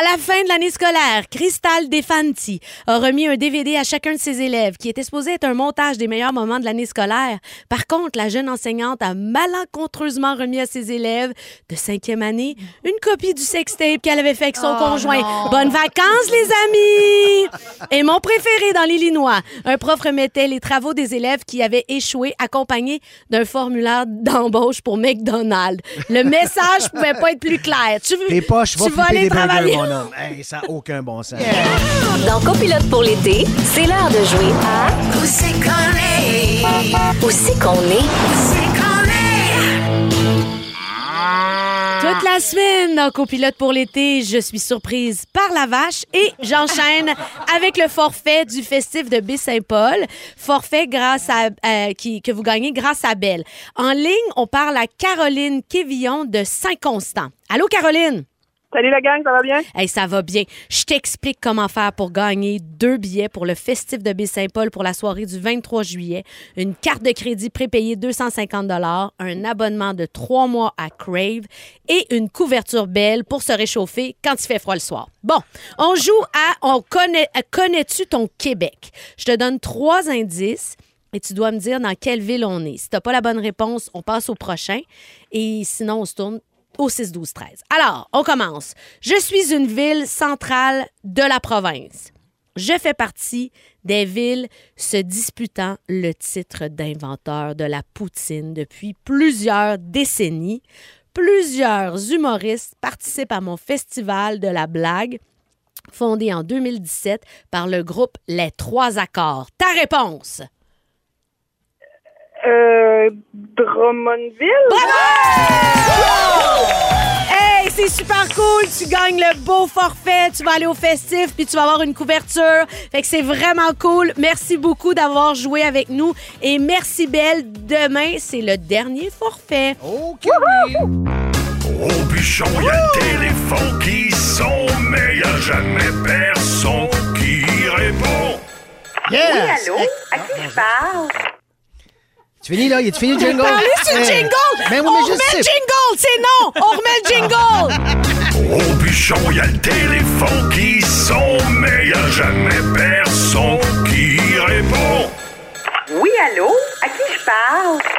À la fin de l'année scolaire, Crystal Defanti a remis un DVD à chacun de ses élèves qui était supposé être un montage des meilleurs moments de l'année scolaire. Par contre, la jeune enseignante a malencontreusement remis à ses élèves de cinquième année une copie du sextape qu'elle avait fait avec son Oh conjoint. non. Bonnes vacances, les amis! Et mon préféré dans l'Illinois, un prof remettait les travaux des élèves qui avaient échoué accompagnés d'un formulaire d'embauche pour McDonald's. Le message pouvait pas être plus clair. Tu veux, Tes poches, tu vas aller des burgers, travailler. mon homme. Hey, ça n'a aucun bon sens. Dans Copilote pour l'été, c'est l'heure de jouer à? Où c'est qu'on est? Où c'est qu'on est? Toute la semaine dans Copilote pour l'été, je suis surprise par la vache et j'enchaîne avec le forfait du festif de Baie-Saint-Paul. Forfait grâce à, euh, qui, que vous gagnez grâce à Belle. En ligne, on parle à Caroline Quévillon de Saint-Constant. Allô, Caroline? Salut la gang, ça va bien? Hey, ça va bien. Je t'explique comment faire pour gagner deux billets pour le festif de Baie-Saint-Paul pour la soirée du 23 juillet, une carte de crédit prépayée 250 un abonnement de trois mois à Crave et une couverture belle pour se réchauffer quand il fait froid le soir. Bon, on joue à on connaît connais-tu ton Québec? Je te donne trois indices. Et tu dois me dire dans quelle ville on est. Si tu n'as pas la bonne réponse, on passe au prochain. Et sinon, on se tourne au 6, 12, 13. Alors, on commence. Je suis une ville centrale de la province. Je fais partie des villes se disputant le titre d'inventeur de la poutine depuis plusieurs décennies. Plusieurs humoristes participent à mon festival de la blague, fondé en 2017 par le groupe Les Trois Accords. Ta réponse? Euh, Drummondville? Hey, c'est super cool. Tu gagnes le beau forfait. Tu vas aller au festif puis tu vas avoir une couverture. Fait que c'est vraiment cool. Merci beaucoup d'avoir joué avec nous et merci Belle. Demain, c'est le dernier forfait. OK. Au bûchon, y a le téléphone qui sonne, mais y a jamais personne qui répond. Yes! Oui, allô? À qui je parle? Tu finis là? Il est fini le jingle? Parlez sur le jingle! Oui, On remet le jingle, c'est non! On remet le jingle! Au bûchon, y a le téléphone qui sonne, mais y a jamais personne qui répond. Oui, allô? À qui je parle?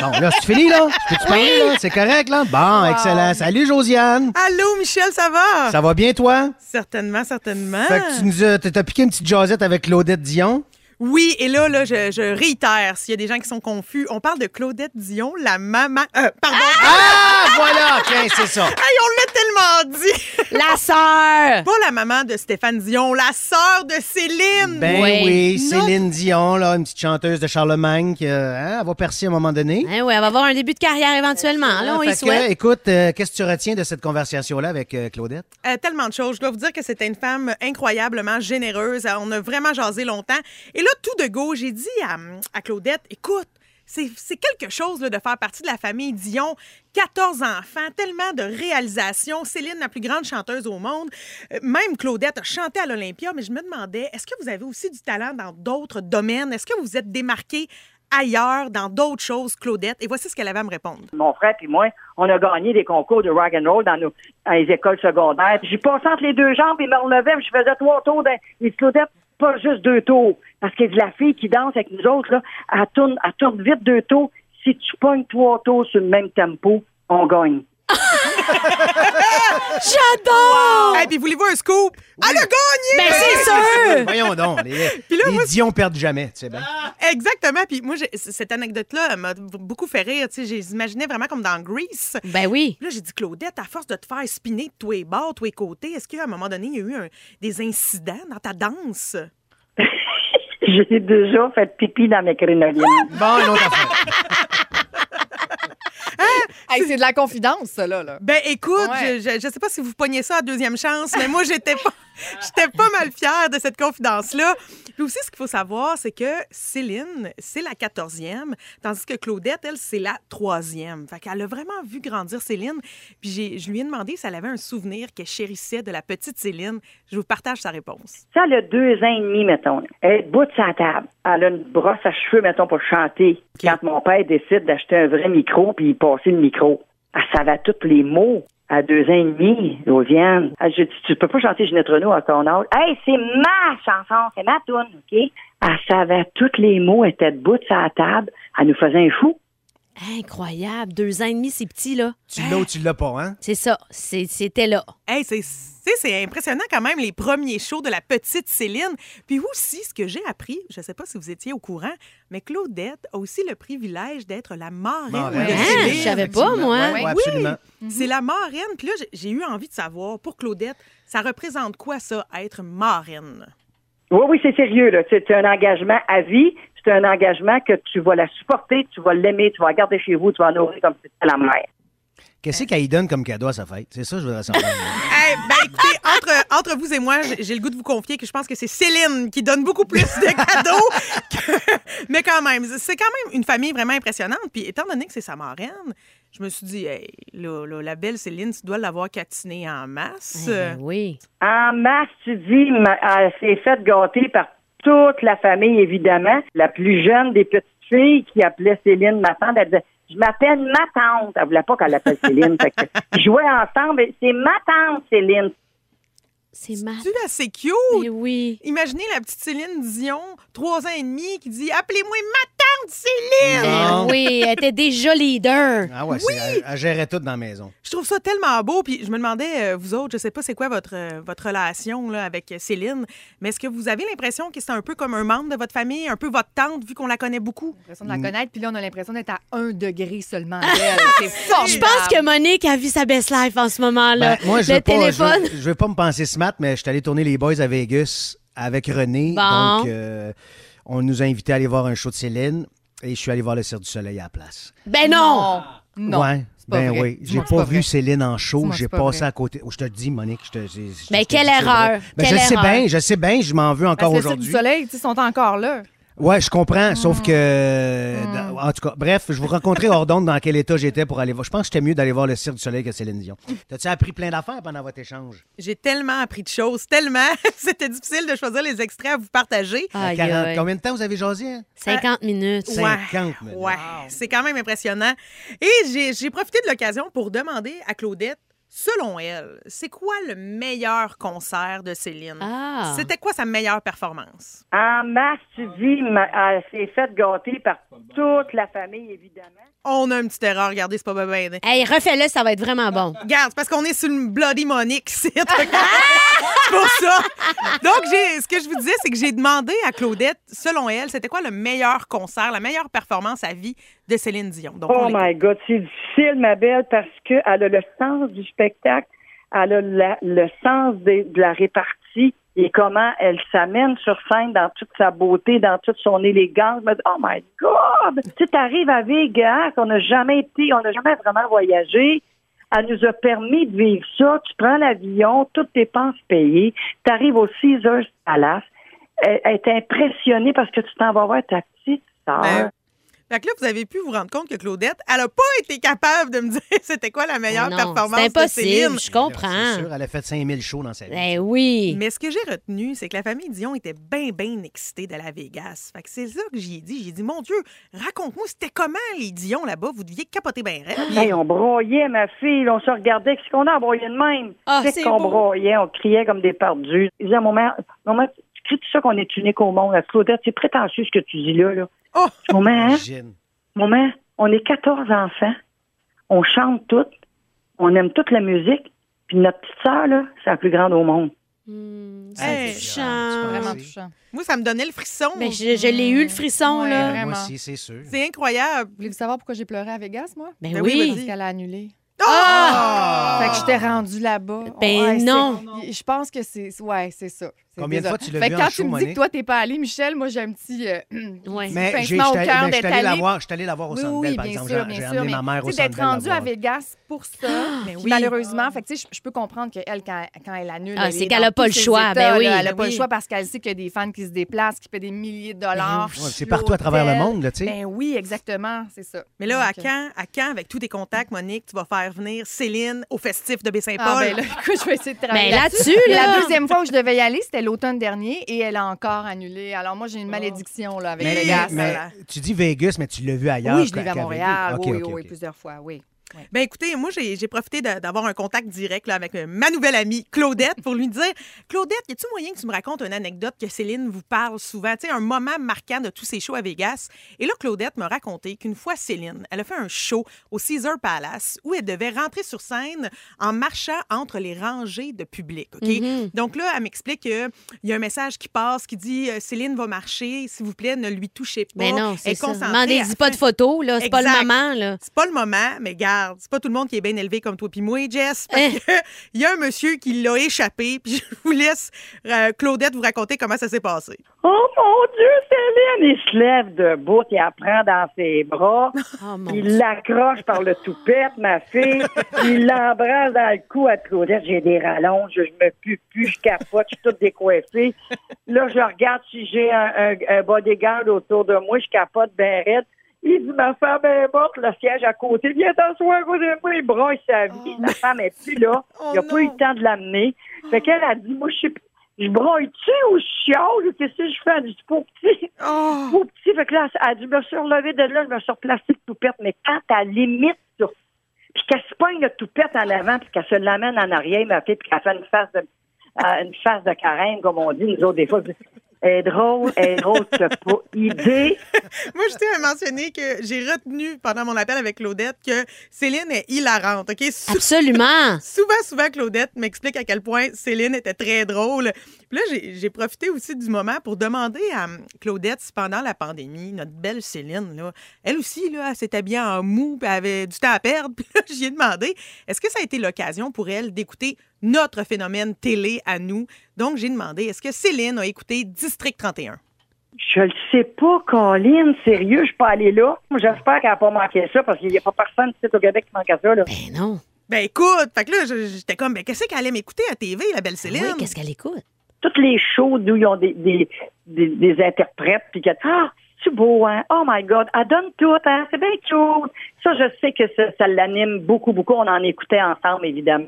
Bon, là, c'est fini, là? Peux-tu parler, là? C'est correct, là? Bon, excellent. Salut, Josiane. Allô, Michel, ça va? Ça va bien, toi? Certainement, certainement. Fait que tu nous as, t'as piqué une petite jasette avec Claudette Dion? Oui, et là, là je, je réitère, s'il y a des gens qui sont confus, on parle de Claudette Dion, la maman... euh, pardon. Ah, voilà! Tiens, c'est ça. Hey, on l'a tellement dit! La sœur! Pas la maman de Stéphane Dion, la sœur de Céline! Ben Oui. oui. Céline Dion, là, une petite chanteuse de Charlemagne qui euh, hein, elle va percer à un moment donné. Hein, ouais, elle va avoir un début de carrière éventuellement. Là, on y que, souhaite. écoute, euh, qu'est-ce que tu retiens de cette conversation-là avec euh, Claudette? Euh, tellement de choses. Je dois vous dire que c'était une femme incroyablement généreuse. On a vraiment jasé longtemps. Et là, tout de go, j'ai dit à, Claudette, écoute, c'est quelque chose là, de faire partie de la famille Dion. 14 enfants, tellement de réalisations. Céline, la plus grande chanteuse au monde. Euh, Même Claudette a chanté à l'Olympia, mais je me demandais, est-ce que vous avez aussi du talent dans d'autres domaines? Est-ce que vous êtes démarqué ailleurs, dans d'autres choses, Claudette? Et voici ce qu'elle avait à me répondre. Mon frère et moi, on a gagné des concours de rock and roll dans, nos, les écoles secondaires. J'ai passé entre les deux jambes et me relevais, puis je faisais trois tours. Dans, il Claudette, pas juste deux tours. Parce que la fille qui danse avec nous autres, là, elle tourne, elle tourne vite deux tours. Si tu pognes trois tours sur le même tempo, on gagne. J'adore! Et puis, voulez-vous un scoop? Elle a gagné! Ben, c'est sûr! Voyons donc, les, Puis là, les moi, Dion perdent jamais, tu sais bien. Exactement. Puis moi, j'ai- c- cette anecdote-là elle m'a beaucoup fait rire. Tu sais, j'ai- j'imaginais vraiment comme dans Grease. Ben oui. Puis là, j'ai dit, Claudette, à force de te faire spinner de tous les bords, tous les côtés, est-ce qu'à un moment donné, il y a eu un- des incidents dans ta danse? J'ai déjà fait pipi dans mes crénoliennes. Bon, une autre affaire. Hey, c'est de la confidence, ça, là. là. Ben écoute, Ouais. je, je, je sais pas si vous pognez ça à deuxième chance, mais moi, j'étais pas, j'étais pas mal fière de cette confidence-là. Puis aussi, ce qu'il faut savoir, c'est que Céline, c'est la quatorzième, tandis que Claudette, elle, c'est la troisième. Fait qu'elle a vraiment vu grandir Céline. Puis j'ai- je lui ai demandé si elle avait un souvenir qu'elle chérissait de la petite Céline. Je vous partage sa réponse. Ça, elle a deux ans et demi, mettons. Elle est debout de sa table. Elle a une brosse à cheveux, mettons, pour chanter. Quand mon père décide d'acheter un vrai micro, puis il passait le elle savait tous les mots. À deux ans et demi, j'ai dit, tu peux pas chanter Ginette Renault à ton âge. Hey, c'est ma chanson, c'est ma tune, OK? Elle savait tous les mots, elle était debout de sa table. Elle nous faisait un fou. Incroyable. Deux ans et demi, c'est petit, là. Tu l'as ou tu l'as pas, hein? C'est ça. C'est- C'était là. Hey, c'est, tu sais, c'est impressionnant quand même les premiers shows de la petite Céline. Puis aussi, ce que j'ai appris, je ne sais pas si vous étiez au courant, mais Claudette a aussi le privilège d'être la marraine, Marraine. de Hein? Céline. Je savais pas, moi. Ouais, ouais, absolument. C'est la marraine. Puis là, j'ai- j'ai eu envie de savoir, pour Claudette, ça représente quoi ça, être marraine? Oui, oui, c'est sérieux, là. C'est un engagement à vie. C'est un engagement que tu vas la supporter, tu vas l'aimer, tu vas la garder chez vous, tu vas la nourrir comme si c'était la mère. Qu'est-ce qu'elle donne comme cadeau à sa fête? C'est ça, que je voudrais savoir. Eh ben, écoutez, entre, entre vous et moi, j'ai le goût de vous confier que je pense que c'est Céline qui donne beaucoup plus de cadeaux. que- Mais quand même, c'est quand même une famille vraiment impressionnante. Puis étant donné que c'est sa marraine, je me suis dit, hey, là, là, la belle Céline, tu dois l'avoir catinée en masse. Eh ben oui. En masse, tu dis, ma- elle s'est faite gâter par toute la famille, évidemment. La plus jeune des petites filles qui appelait Céline ma tante, elle disait Je m'appelle ma tante. Elle voulait pas qu'elle l'appelle Céline. fait que, jouaient ensemble. C'est ma tante, Céline. C'est ma... C'est assez cute? Mais oui. Imaginez la petite Céline Dion, trois ans et demi, qui dit Appelez-moi ma tante Céline. Ben Non. oui, elle était déjà leader. Ah ouais, c'est- elle, elle gérait tout dans la maison. Je trouve ça tellement beau. Puis je me demandais, euh, vous autres, je sais pas c'est quoi votre, euh, votre relation là, avec Céline, mais est-ce que vous avez l'impression que c'est un peu comme un membre de votre famille, un peu votre tante, vu qu'on la connaît beaucoup? l'impression de la connaître, puis là, on a l'impression d'être à un degré seulement. C'est. Je pense que Monique a vu sa best life en ce moment-là. Ben, moi, je le veux pas, je téléphone. veux, je veux pas me penser mais je suis allé tourner les Boys à Vegas avec René. Bon. Donc, euh, on nous a invités à aller voir un show de Céline et je suis allé voir le Cirque du Soleil à la place. Ben non! Non. ouais, c'est pas ben vrai. oui. J'ai pas pas vu vrai. Céline en show. J'ai pas passé vrai. à côté. Oh, je te le dis, Monique. Je te, Ben, te quelle erreur. Ben, Quelle je sais bien, je sais bien, je m'en veux encore que le Cirque aujourd'hui. du Soleil, sais, sont encore là. Ouais, je comprends, sauf que. Hmm. En tout cas, bref, je vous rencontrais hors d'onde dans quel état j'étais pour aller voir. Je pense que c'était mieux d'aller voir le Cirque du Soleil que Céline Dion. T'as-tu appris plein d'affaires pendant votre échange? J'ai tellement appris de choses, tellement. C'était difficile de choisir les extraits à vous partager. À Aïe, 40 aïe. Combien de temps vous avez jasé? hein? 50 minutes. Ouais. 50 minutes. Ouais, c'est quand même impressionnant. Et j'ai profité de l'occasion pour demander à Claudette, selon elle, c'est quoi le meilleur concert de Céline? Ah. C'était quoi sa meilleure performance? En masse, tu dis, elle s'est faite gâter par toute la famille, évidemment. On a une petite erreur, regardez, c'est pas bien. bien. Hey, refais-le, ça va être vraiment bon. Regarde, c'est parce qu'on est sur le Bloody Monique ici. c'est pour ça. Donc, ce que je vous disais, c'est que j'ai demandé à Claudette, selon elle, c'était quoi le meilleur concert, la meilleure performance à vie de Céline Dion. Donc, Oh my God, c'est difficile, ma belle, parce qu'elle a le sens du spectacle, elle a la- le sens de, de la répartie et comment elle s'amène sur scène dans toute sa beauté, dans toute son élégance. Oh my God! Tu sais, t'arrives à Vegas, on n'a jamais été, on n'a jamais vraiment voyagé. Elle nous a permis de vivre ça. Tu prends l'avion, toutes tes dépenses payées. Tu arrives au Caesars Palace. Elle, elle est impressionnée parce que tu t'en vas voir ta petite sœur. Ben, Fait que là, vous avez pu vous rendre compte que Claudette, elle n'a pas été capable de me dire c'était quoi la meilleure Non, performance c'est de Céline. impossible, je comprends. C'est sûr, elle a fait 5000 shows dans sa vie. Ben oui. Mais ce que j'ai retenu, c'est que la famille Dion était bien, bien excitée de la Vegas. Fait que c'est ça que j'y ai dit. J'ai dit, mon Dieu, raconte-moi, c'était comment les Dion là-bas? Vous deviez capoter bien raide. Hey, on broyait, ma fille. On se regardait. Qu'est-ce qu'on a à broyer de même? Ah, Qu'est-ce c'est qu'on broyait? On criait comme des perdus. Je disais à mon mère, maman, tu cries tout ça qu'on est unique au monde. Claudette, c'est prétentieux ce que tu dis là. là? Oh! Maman, hein? Maman, on est 14 enfants. On chante toutes. On aime toute la musique. Puis notre petite sœur, là, c'est la plus grande au monde. Hey, touchant. Vraiment touchant. Moi, ça me donnait le frisson. Ben, je je l'ai eu, le frisson, Ouais, là. vraiment. Moi aussi, c'est sûr. C'est incroyable. Voulez-vous savoir pourquoi j'ai pleuré à Vegas, moi? Ben Ben oui, oui. Parce qu'elle a annulé. Ah! Fait que j'étais rendue là-bas. Ben Ouais, c'est- non. Je pense que c'est. Ouais, c'est ça. Combien de fois tu l'as vu en quand show, tu me dis que toi, t'es pas allé, Michel, moi, j'ai un petit. euh, Ouais. Mais j'ai- pincement au cœur d'être allé voir, j'étais allé la voir au Oui, Centre oui, Bell, par bien exemple. sûr, J'ai- bien sûr. ma mère au Centre d'être rendu à. Vegas pour ça, Mais puis oui. malheureusement, fait que, tu sais, je, je peux comprendre qu'elle, quand, quand elle annule, Ah, elle c'est est qu'elle dans a pas le choix, ben oui. Elle a ben pas le choix parce qu'elle sait qu'il y a des fans qui se déplacent, qui paient des milliers de dollars. Ouais, c'est partout à travers le monde, là, tu sais. Ben oui, exactement, c'est ça. Mais là, à euh, quand, à quand, avec tous tes contacts, Monique, tu vas faire venir Céline au festif de Baie-Saint-Paul? Ah, ben là, écoute, je vais essayer de travailler. Ben là-dessus. La deuxième fois où je devais y aller, c'était l'automne dernier et elle a encore annulé. Alors moi, j'ai une malédiction là, avec Mais, Vegas. mais tu dis Vegas, mais tu l'as vu ailleurs. Oui, je l'ai vu à Montréal. Oui, oui, plusieurs fois, oui. Ben écoutez, moi, j'ai profité d'avoir un contact direct là, avec euh, ma nouvelle amie Claudette pour lui dire Claudette, y a-tu moyen que tu me racontes une anecdote que Céline vous parle souvent, tu sais, un moment marquant de tous ces shows à Vegas? Et là, Claudette m'a raconté qu'une fois, Céline, elle a fait un show au Caesar Palace où elle devait rentrer sur scène en marchant entre les rangées de public. OK? Mhm. Donc là, elle m'explique qu'il y a un message qui passe qui dit euh, Céline va marcher, s'il vous plaît, ne lui touchez pas. Ben non, Elle c'est est ça. Demandez-y pas de photos, là. C'est pas le moment, là. c'est pas le moment, mais c'est pas tout le monde qui est bien élevé comme toi puis moi, Jess. Parce Eh. que il y a un monsieur qui l'a échappé, puis je vous laisse euh, Claudette vous raconter comment ça s'est passé. Oh mon Dieu, Céline! Il se lève debout, il la prend dans ses bras. Oh, Il l'accroche par le toupette, ma fille. il l'embrasse dans le cou à Claudette. J'ai des rallonges, je me pue plus, je capote, je suis toute décoiffée. Là, je regarde si j'ai un, un, un bodyguard autour de moi, je capote bien raide. Il dit, ma femme est morte, le siège à côté. Viens t'asseoir à côté de moi, il broye sa vie. La femme est plus là. Oh il n'a pas eu le temps de l'amener. Fait qu'elle a dit, moi, je plus. Je broille-tu ou je chiale? Qu'est-ce que je fais? Elle dit, pas petit. Oh! Pas petit. Fait que là, elle a dit, je me suis relevée de là, je me suis replacée le toupette. Mais quand elle limite sur. Puis qu'elle se pogne le toupette en avant, puis qu'elle se l'amène en arrière, ma fille, puis qu'elle fait une face de, euh, une face de carême, comme on dit, nous autres, des fois. Elle est drôle, elle est drôle, tu n'as pas idée. Moi, je tiens à mentionner que j'ai retenu pendant mon appel avec Claudette que Céline est hilarante, OK? Absolument. Souvent, souvent, Claudette m'explique à quel point Céline était très drôle. Puis là, j'ai j'ai profité aussi du moment pour demander à hum, Claudette si pendant la pandémie, notre belle Céline, là, elle aussi, là, elle s'était bien en mou, puis elle avait du temps à perdre. Puis là, j'y ai demandé, est-ce que ça a été l'occasion pour elle d'écouter notre phénomène télé à nous? Donc, j'ai demandé, est-ce que Céline a écouté District 31? Je le sais pas, Colline, sérieux, je suis pas allée là. J'espère qu'elle n'a pas manqué ça, parce qu'il n'y a pas personne ici au Québec qui manque à ça, là. Ben non. Ben écoute, fait que là, j'étais comme, ben qu'est-ce qu'elle allait m'écouter à TV, la belle Céline? Oui, qu'est-ce qu'elle écoute? Toutes les shows d'où ils ont des, des, des, des interprètes, puis que, ah, c'est beau, hein? Oh my God, elle donne tout, hein? C'est bien cute. Ça, je sais que ça, ça l'anime beaucoup, beaucoup. On en écoutait ensemble, évidemment.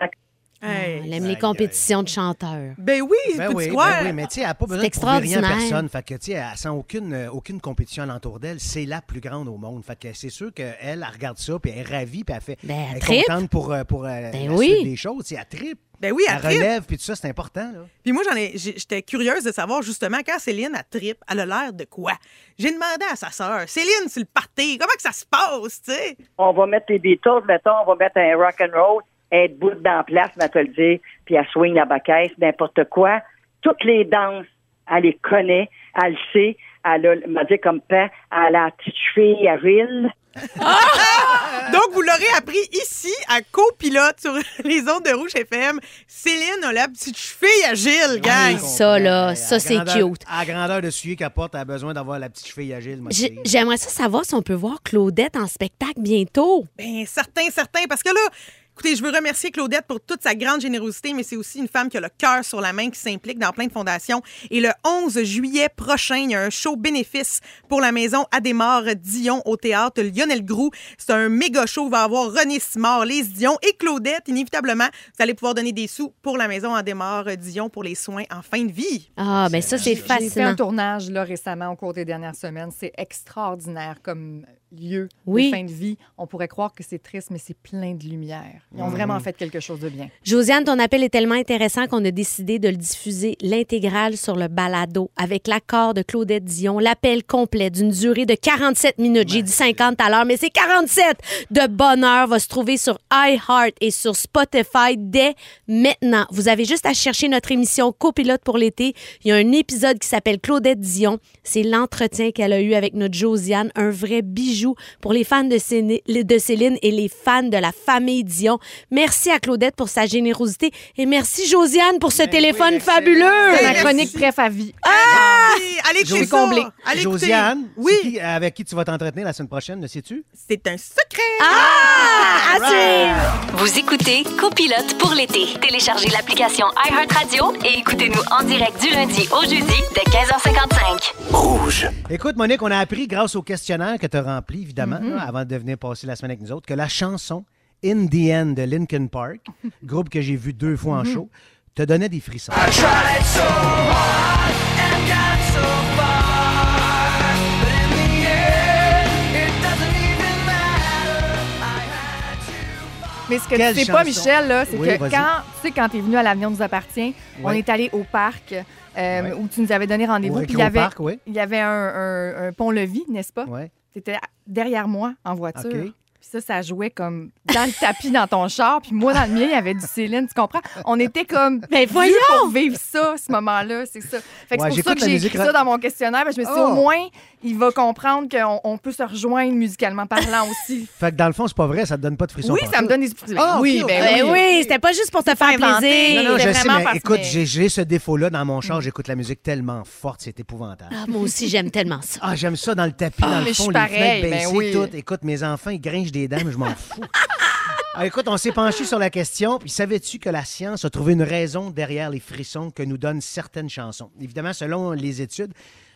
Elle aime les compétitions de chanteurs. Ben oui, Ben oui, ben oui, mais tu sais, elle n'a pas besoin C'est de prouver rien à personne. Fait que, tu sais, elle sent aucune, euh, aucune compétition alentour d'elle. C'est la plus grande au monde. Fait que c'est sûr qu'elle, elle regarde ça, puis elle est ravie, puis elle fait. Ben, elle elle est contente pour, euh, pour euh, Ben la oui. suite des choses. Tu sais, Elle trippe. Ben oui, elle elle relève, puis tout ça, c'est important. Là. Puis moi, j'en ai, j'ai- j'étais curieuse de savoir justement quand Céline a trip, elle a l'air de quoi? J'ai demandé à sa sœur, Céline, c'est le party, comment que ça se passe, tu sais? On va mettre les Beatles, mettons, on va mettre un rock and roll, être debout dans la place, mais te le dire, puis elle swing la bacaisse, n'importe quoi. Toutes les danses, elle les connaît, elle le sait, elle a, m'a dit comme pain, elle a la petite cheville agile. Donc, vous l'aurez appris ici, à copilote sur les ondes de Rouge FM. Céline a la petite cheville agile, gang. Hey, ça, là, ça, À c'est cute. À la grandeur de celui qu'elle porte, elle a besoin d'avoir la petite cheville agile. moi, J'ai- c'est- J'aimerais ça savoir si on peut voir Claudette en spectacle bientôt. Ben, certain, certain. Parce que là, écoutez, je veux remercier Claudette pour toute sa grande générosité, mais c'est aussi une femme qui a le cœur sur la main, qui s'implique dans plein de fondations. Et le 11 juillet prochain, il y a un show bénéfice pour la maison Adémar Dion au théâtre Lionel Groux. C'est un méga show. Il va y avoir René Simard, Lise Dion et Claudette. Inévitablement, vous allez pouvoir donner des sous pour la maison Adémar Dion pour les soins en fin de vie. Ah, ben ça, c'est J'ai fait fascinant. un tournage là, récemment au cours des dernières semaines. C'est extraordinaire comme lieu Oui. de fin de vie. On pourrait croire que c'est triste, mais c'est plein de lumière. Ils ont Mhm. vraiment fait quelque chose de bien. Josiane, ton appel est tellement intéressant qu'on a décidé de le diffuser l'intégrale sur le balado avec l'accord de Claudette Dion, l'appel complet d'une durée de 47 minutes. J'ai dit 50 à l'heure, mais c'est 47 de bonheur va se trouver sur iHeart et sur Spotify dès maintenant. Vous avez juste à chercher notre émission Copilote pour l'été. Il y a un épisode qui s'appelle Claudette Dion. C'est l'entretien qu'elle a eu avec notre Josiane, un vrai bijou pour les fans de Céline, de Céline et les fans de la famille Dion. Merci à Claudette pour sa générosité et merci Josiane pour ce téléphone fabuleux. C'est ma chronique préf à vie. Ah! Allez, Jo- écouter ça. Allez. Josiane, Oui. c'est qui- avec qui tu vas t'entretenir la semaine prochaine, le sais-tu? C'est un secret. Ah! À suivre! Vous écoutez Copilote pour l'été. Téléchargez l'application iHeartRadio et écoutez-nous en direct du lundi au jeudi dès 15h55. Rouge. Écoute, Monique, on a appris grâce au questionnaire que tu as rempli, évidemment, Mm-hmm. là, avant de venir passer la semaine avec nous autres, que la chanson In the End de Linkin Park, groupe que j'ai vu deux fois en Mm-hmm. show, te donnait des frissons. Mais ce que Quelle tu sais pas? Michel, là, c'est Oui, que quand tu sais quand t'es venu à l'avenir nous appartient, on est allé au parc euh, Ouais. où tu nous avais donné rendez-vous. Puis il y avait, oui. il y avait un, un- un pont-levis, n'est-ce pas? Ouais. Tu étais derrière moi en voiture. Puis ça, ça jouait comme dans le tapis dans ton char. Puis moi, dans le mien, il y avait du Céline, tu comprends? On était comme Ben vus voyons! pour vivre ça, ce moment-là. C'est ça. Fait que Ouais, c'est pour ça j'écoute que la j'ai musique écrit ra- ça dans mon questionnaire. que je me suis dit, Oh! au moins, il va comprendre qu'on on peut se rejoindre musicalement parlant aussi. Fait que dans le fond, c'est pas vrai, ça te donne pas de frissons. Oui, ça me donne des frissons. Ah, oui, ok, ben. Ben oui. oui, c'était pas juste pour te faire plaisir. Non, non, je C'est sais, mais écoute, mais- j'ai ce défaut-là dans mon char. J'écoute la musique tellement forte, c'est épouvantable. Ah, moi aussi, j'aime tellement ça. Ah, j'aime ça dans le tapis, dans mais le je fond, suis les pareil, fenêtres ben baissées, tout. Écoute, mes enfants, ils grinchent des dents, mais je m'en fous. Ah, écoute, on s'est penché sur la question, puis savais-tu que la science a trouvé une raison derrière les frissons que nous donnent certaines chansons? Évidemment, selon les études,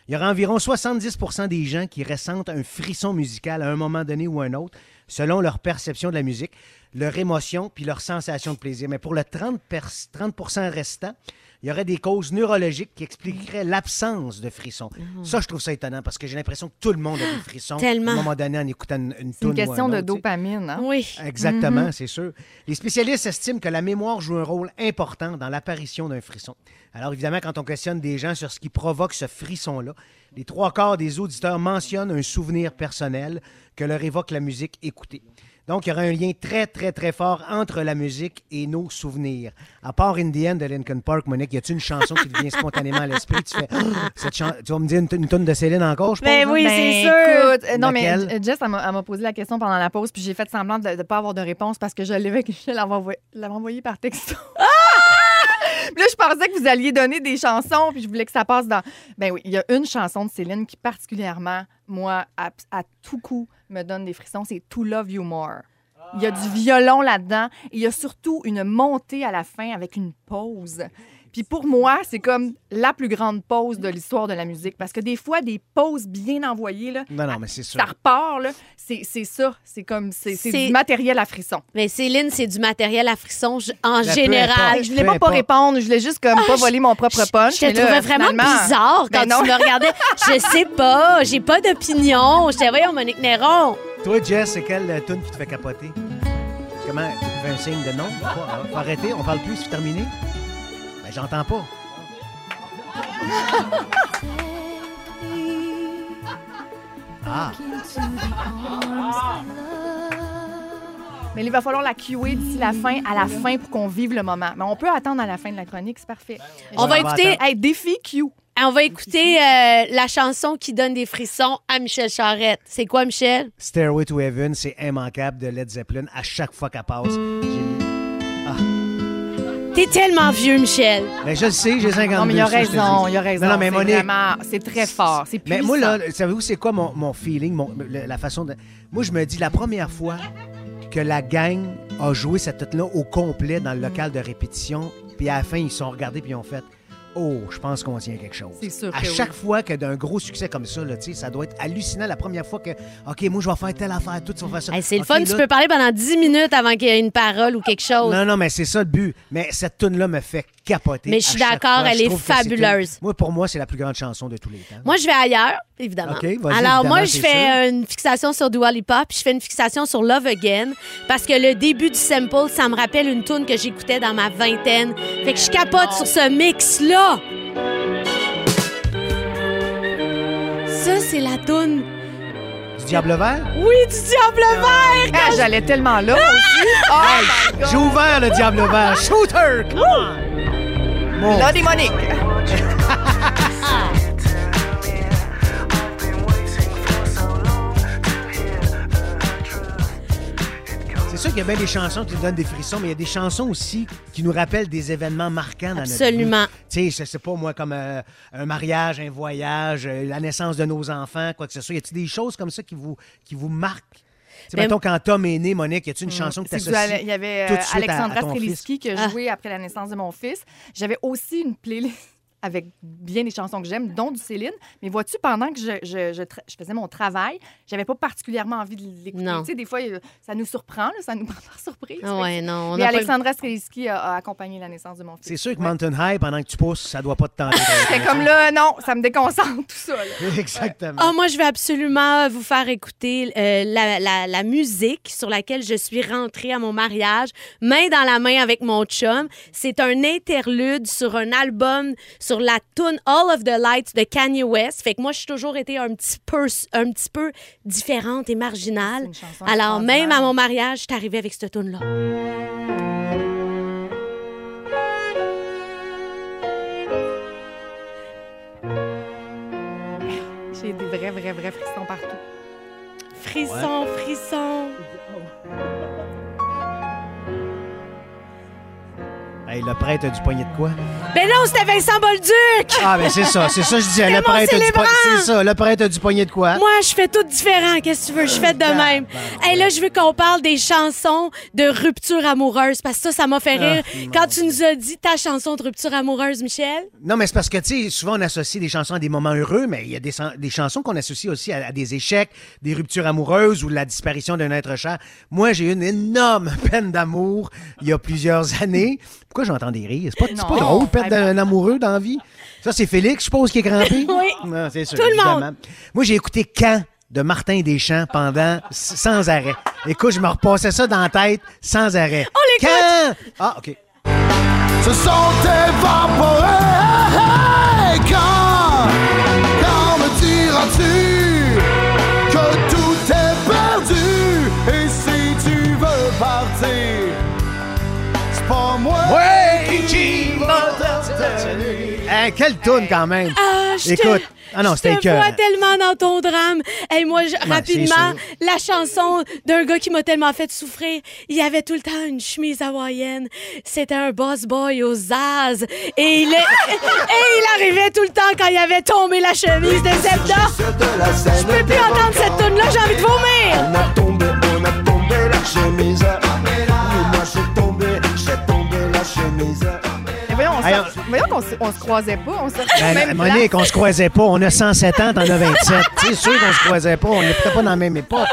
il y aura environ 70% des gens qui ressentent un frisson musical à un moment donné ou un autre, selon leur perception de la musique, leur émotion, puis leur sensation de plaisir. Mais pour le 30, pers- 30 restant, il y aurait des causes neurologiques qui expliqueraient l'absence de frissons. Ça, je trouve ça étonnant parce que j'ai l'impression que tout le monde a des frissons Tellement. à un moment donné en écoutant une, une C'est une toune ou un question de dopamine. Hein? Oui. Exactement, c'est sûr. Les spécialistes estiment que la mémoire joue un rôle important dans l'apparition d'un frisson. Alors évidemment, quand on questionne des gens sur ce qui provoque ce frisson-là, les trois quarts des auditeurs mentionnent un souvenir personnel que leur évoque la musique écoutée. Donc, il y aura un lien très, très, très fort entre la musique et nos souvenirs. À part Indienne de Linkin Park, Monique, y a-t-il une chanson qui te vient spontanément à l'esprit? Tu fais, Ah, cette chan- tu vas me dire une, une tonne de Céline encore, je pense? Ben hein? oui, Ben, c'est sûr. écoute, euh, non, Laquelle? mais euh, Jess, elle m'a elle m'a posé la question pendant la pause, puis j'ai fait semblant de ne pas avoir de réponse parce que je l'avais je l'avais envoyé, l'avais envoyé par texto. Puis là, je pensais que vous alliez donner des chansons, puis je voulais que ça passe dans. Ben oui, il y a une chanson de Céline qui, particulièrement, moi, à, à tout coup, me donne des frissons. C'est To Love You More. Il y a du violon là-dedans. et Il y a surtout une montée à la fin avec une pause Puis pour moi, c'est comme la plus grande pause de l'histoire de la musique. Parce que des fois, des pauses bien envoyées, là, Non, non, mais c'est sûr. ça repart, là, c'est c'est ça. C'est comme, c'est c'est C'est- du matériel à frisson. Mais Céline, c'est du matériel à frisson en général. Je voulais pas, pas répondre, je voulais juste comme Ah, pas je- voler mon propre punch. Je te trouvais vraiment finalement- bizarre quand non. tu me regardais. Je sais pas, j'ai pas d'opinion. Je te voyons, Monique Néron. Toi, Jess, c'est quelle euh, tune qui te fait capoter? Comment? Tu fais un signe de non? Ah, Faut arrêter? On parle plus? C'est terminé? Ben, j'entends pas. Ah! Mais il va falloir la cuer d'ici la fin, à la fin, pour qu'on vive le moment. Mais on peut attendre à la fin de la chronique, c'est parfait. On va écouter, Hey, défi Q. on va écouter euh, la chanson qui donne des frissons à Michel Charette. C'est quoi, Michel? Stairway to Heaven, c'est immanquable de Led Zeppelin. À chaque fois qu'elle passe, j'ai mis... T'es tellement vieux, Michel. Ben, je le sais, j'ai 52. Non, mais il a raison, il a raison. Non, non, mais c'est Monique, vraiment, c'est très fort, c'est Mais moi, là, savez-vous, c'est quoi mon, mon feeling, mon- le- la façon de. Moi, je me dis, la première fois que la gang a joué cette tune là au complet dans le local de répétition, puis à la fin, ils se sont regardés puis ils ont fait. Oh, je pense qu'on tient quelque chose. C'est sûr À que chaque oui. fois que d'un gros succès comme ça, là, tu sais, ça doit être hallucinant la première fois que, OK, moi, je vais faire telle affaire, tout, tu vas faire ça. Hey, c'est le fun, là- tu peux parler pendant 10 minutes avant qu'il y ait une parole ou quelque chose. Non, non, mais c'est ça le but. Mais cette tune là me fait capoter. Mais je suis d'accord, elle est fabuleuse. Moi, pour moi, c'est la plus grande chanson de tous les temps. Moi, je vais ailleurs, évidemment. OK, vas-y, Alors, évidemment, moi, je fais une fixation sur Dua Lipa, puis je fais une fixation sur Love Again, parce que le début du sample, ça me rappelle une tune que j'écoutais dans ma vingtaine. Fait que je capote sur ce mix-là. Ça, c'est la tune. Du Diable Vert? Oui, du Diable Vert! Ah, J'allais tellement là aussi. Oh my God. J'ai ouvert le Diable Vert. Shooter! Come on! Mon Là, des Monique. C'est sûr qu'il y a bien des chansons qui nous donnent des frissons, mais il y a des chansons aussi qui nous rappellent des événements marquants dans notre vie. Absolument. Tu sais, je sais pas, moi, comme euh, un mariage, un voyage, euh, la naissance de nos enfants, quoi que ce soit. Y a-t-il des choses comme ça qui vous, qui vous marquent? Sais, Ben, mettons, quand Tom est né, Monique, y a-t-il une chanson que tu C'est à- Il y avait euh, Alexandra Streliski qui Ah. a joué après la naissance de mon fils. J'avais aussi une playlist avec bien des chansons que j'aime, dont du Céline. Mais vois-tu, pendant que je, je- je tra- je faisais mon travail, j'avais pas particulièrement envie de l'écouter. Non. Tu sais, des fois, euh, ça nous surprend, là, ça nous prend par surprise. Ouais, non, on Mais a pas- Alexandra Streliski a, a accompagné la naissance de mon fils. C'est sûr que Mountain High, pendant que tu pousses, ça doit pas te tenter. C'est comme là, non, ça me déconcentre tout ça. là. Exactement. Ah, moi, je vais absolument vous faire écouter euh, la, la- la musique sur laquelle je suis rentrée à mon mariage, main dans la main avec mon chum. C'est un interlude sur un album, sur la tune All of the Lights de Kanye West. Fait que moi, suis toujours été un petit peu, un petit peu différente et marginale. Alors, même à mon mariage, je suis arrivée avec cette tune là J'ai des vrais, vrais, vrais frissons partout. Frisson, frisson. Hey, le prêtre a du poignet de quoi? Ben non, c'était Vincent Bolduc! Ah, ben c'est ça, c'est ça, je disais. Le prêtre a du poignet. célébrant! C'est ça, le prêtre a du poignet de quoi? Moi, je fais tout différent. Qu'est-ce que tu veux? Je fais de même. Hey, là, je veux qu'on parle des chansons de rupture amoureuse parce que ça, ça m'a fait rire. Ah, Quand tu nous as dit ta chanson de rupture amoureuse, Michel? Non, mais c'est parce que, tu sais, souvent on associe des chansons à des moments heureux, mais il y a des, chan- des chansons qu'on associe aussi à, à des échecs, des ruptures amoureuses ou la disparition d'un être cher. Moi, j'ai eu une énorme peine d'amour il y a plusieurs années. Pourquoi j'entends des rires? C'est pas, c'est pas drôle, peine d'un amoureux dans la vie. Ça, c'est Félix, je suppose, qui est crampé? Oui. Non, c'est sûr, Tout le évidemment. monde. Moi, j'ai écouté Quand de Martin Deschamps pendant sans arrêt. Écoute, je me repassais ça dans la tête sans arrêt. On l'écoute! Quand? Ah, OK. se sont évaporés. Quand? Hein, quelle toune quand même. Ah, je te- Écoute, ah non, je c'était te écœurant. vois tellement dans ton drame. Et moi, je- rapidement, la chanson d'un gars qui m'a tellement fait souffrir. Il avait tout le temps une chemise hawaïenne. C'était un boss boy aux Zaz. Et il, est- et il arrivait tout le temps quand il avait tombé la chemise de Zelda. Je peux plus entendre cette tune là j'ai envie de vomir. On a tombé, on a tombé la chemise. Oui, moi j'ai tombé, j'ai tombé la chemise. Mais voyons, Hey, Voyons qu'on se, on se croisait pas. On se Ben, même Monique, on se croisait pas. On a 107 ans, t'en as 27. C'est sûr qu'on se croisait pas. On n'était pas dans la même époque.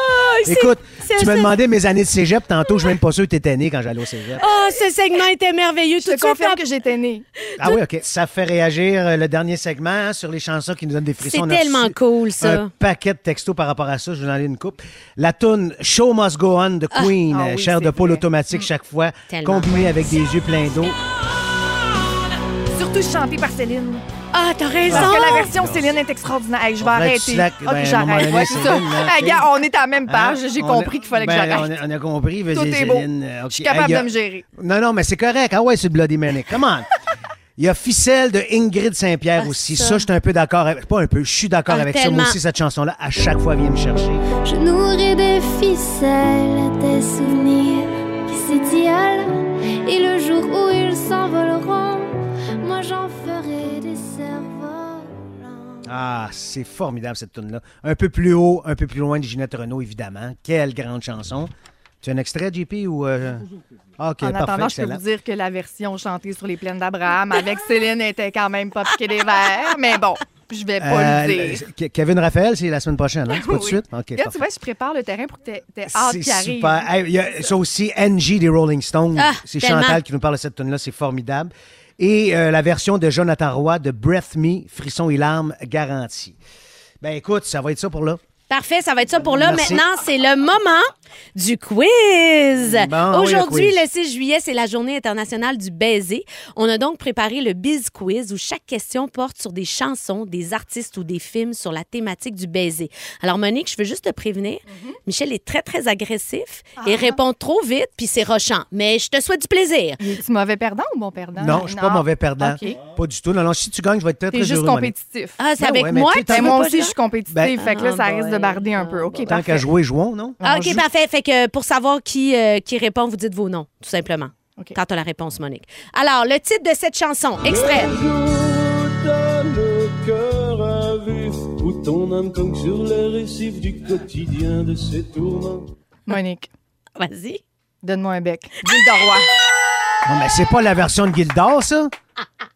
c'est- Écoute, c'est- tu me c'est- demandais mes années de cégep tantôt. Je suis même pas sûr que t'étais né quand j'allais au cégep. Oh, ce segment était merveilleux. Tout Je de te suite, confirme t'as- que j'étais née. Ah oui, OK. Ça fait réagir euh, le dernier segment hein, sur les chansons qui nous donnent des frissons. C'est On a tellement reçu cool, ça. Un paquet de textos par rapport à ça. Je vous en ai une coupe. La tune Show Must Go On de Queen, Ah euh, oui, chair c'est de poule vrai. automatique chaque fois, Tellement. combinée avec des yeux pleins d'eau. Surtout chantée par Céline. Ah, t'as raison. Parce que la version Céline est extraordinaire. Hey, je vais arrêter. slack, Ok, ben, à moment j'arrête. Ouais, c'est ça. Hey, gars, on est à la même page. Hein? J'ai On compris qu'il fallait que ben, j'arrête. On a, on a compris. Vas-y, Tout est Céline. beau. Ok. Je suis capable Hey, a- de me gérer. Non, non, mais c'est correct. Ah ouais, c'est Bloody Manic. Come on. Il y a Ficelle de Ingrid Saint-Pierre aussi. Ça, ça. je suis un peu d'accord avec. Pas un peu, je suis d'accord Ah, avec ça. Moi aussi, cette chanson-là, à chaque fois, vient me chercher. Je nourris des ficelles, des souvenirs qui s'étiolent. Et le jour où ils s'envoleront, j'en ferai des cerveaux. Ah, c'est formidable cette tune-là. Un peu plus haut, un peu plus loin de Ginette Renault, évidemment. Quelle grande chanson. Tu as un extrait, JP, ou... euh, Ah, OK, en parfait, attendant, je peux vous dire que la version chantée sur les plaines d'Abraham avec Céline était quand même pas piquée des verres. Mais bon, je vais pas Euh, le dire. Kevin Raphaël, c'est la semaine prochaine, hein? C'est pas tout de suite? OK, Là, tu vois, je prépare le terrain pour que t'aies hâte C'est qu'il arrive. super. Hey, il y a ça aussi, Angie des Rolling Stones. Ah, c'est. Chantal qui nous parle de cette tune là c'est formidable. Et euh, la version de Jonathan Roy de Breath Me, Frisson et larmes garantie. Ben écoute, ça va être ça pour là. Parfait, ça va être ça pour là. Merci. Maintenant, c'est le moment du quiz. Bon, oui, Aujourd'hui, le le, quiz. 6 juillet, c'est la journée internationale du baiser. On a donc préparé le Biz Quiz où chaque question porte sur des chansons, des artistes ou des films sur la thématique du baiser. Alors, Monique, je veux juste te prévenir, Mm-hmm. Michel est très, très agressif Ah. et répond trop vite, puis c'est rochant. Mais je te souhaite du plaisir. Es-tu mauvais perdant ou bon perdant? Non, je suis pas mauvais perdant. Pas du tout. Non, non, si tu gagnes, je vais être très, T'es très juste heureux. Monique. compétitif. Ah, c'est Ben avec ouais, mais moi? veux moi pas aussi, je suis compétitive. Ben- fait que là, ça Ah, risque de un peu. OK, Tant parfait. qu'à jouer, jouons, non? Ah, On OK, joue. parfait. Fait que pour savoir qui, euh, qui répond, vous dites vos noms, tout simplement. OK. Quand tu as la réponse, Monique. Alors, le titre de cette chanson, extrait. T'as le cœur à vif, où ton âme cogne sur les récifs du quotidien de ses tourments. Monique, Vas-y. donne-moi un bec. Ville de roi. Non, mais c'est pas la version de Gildor, ça?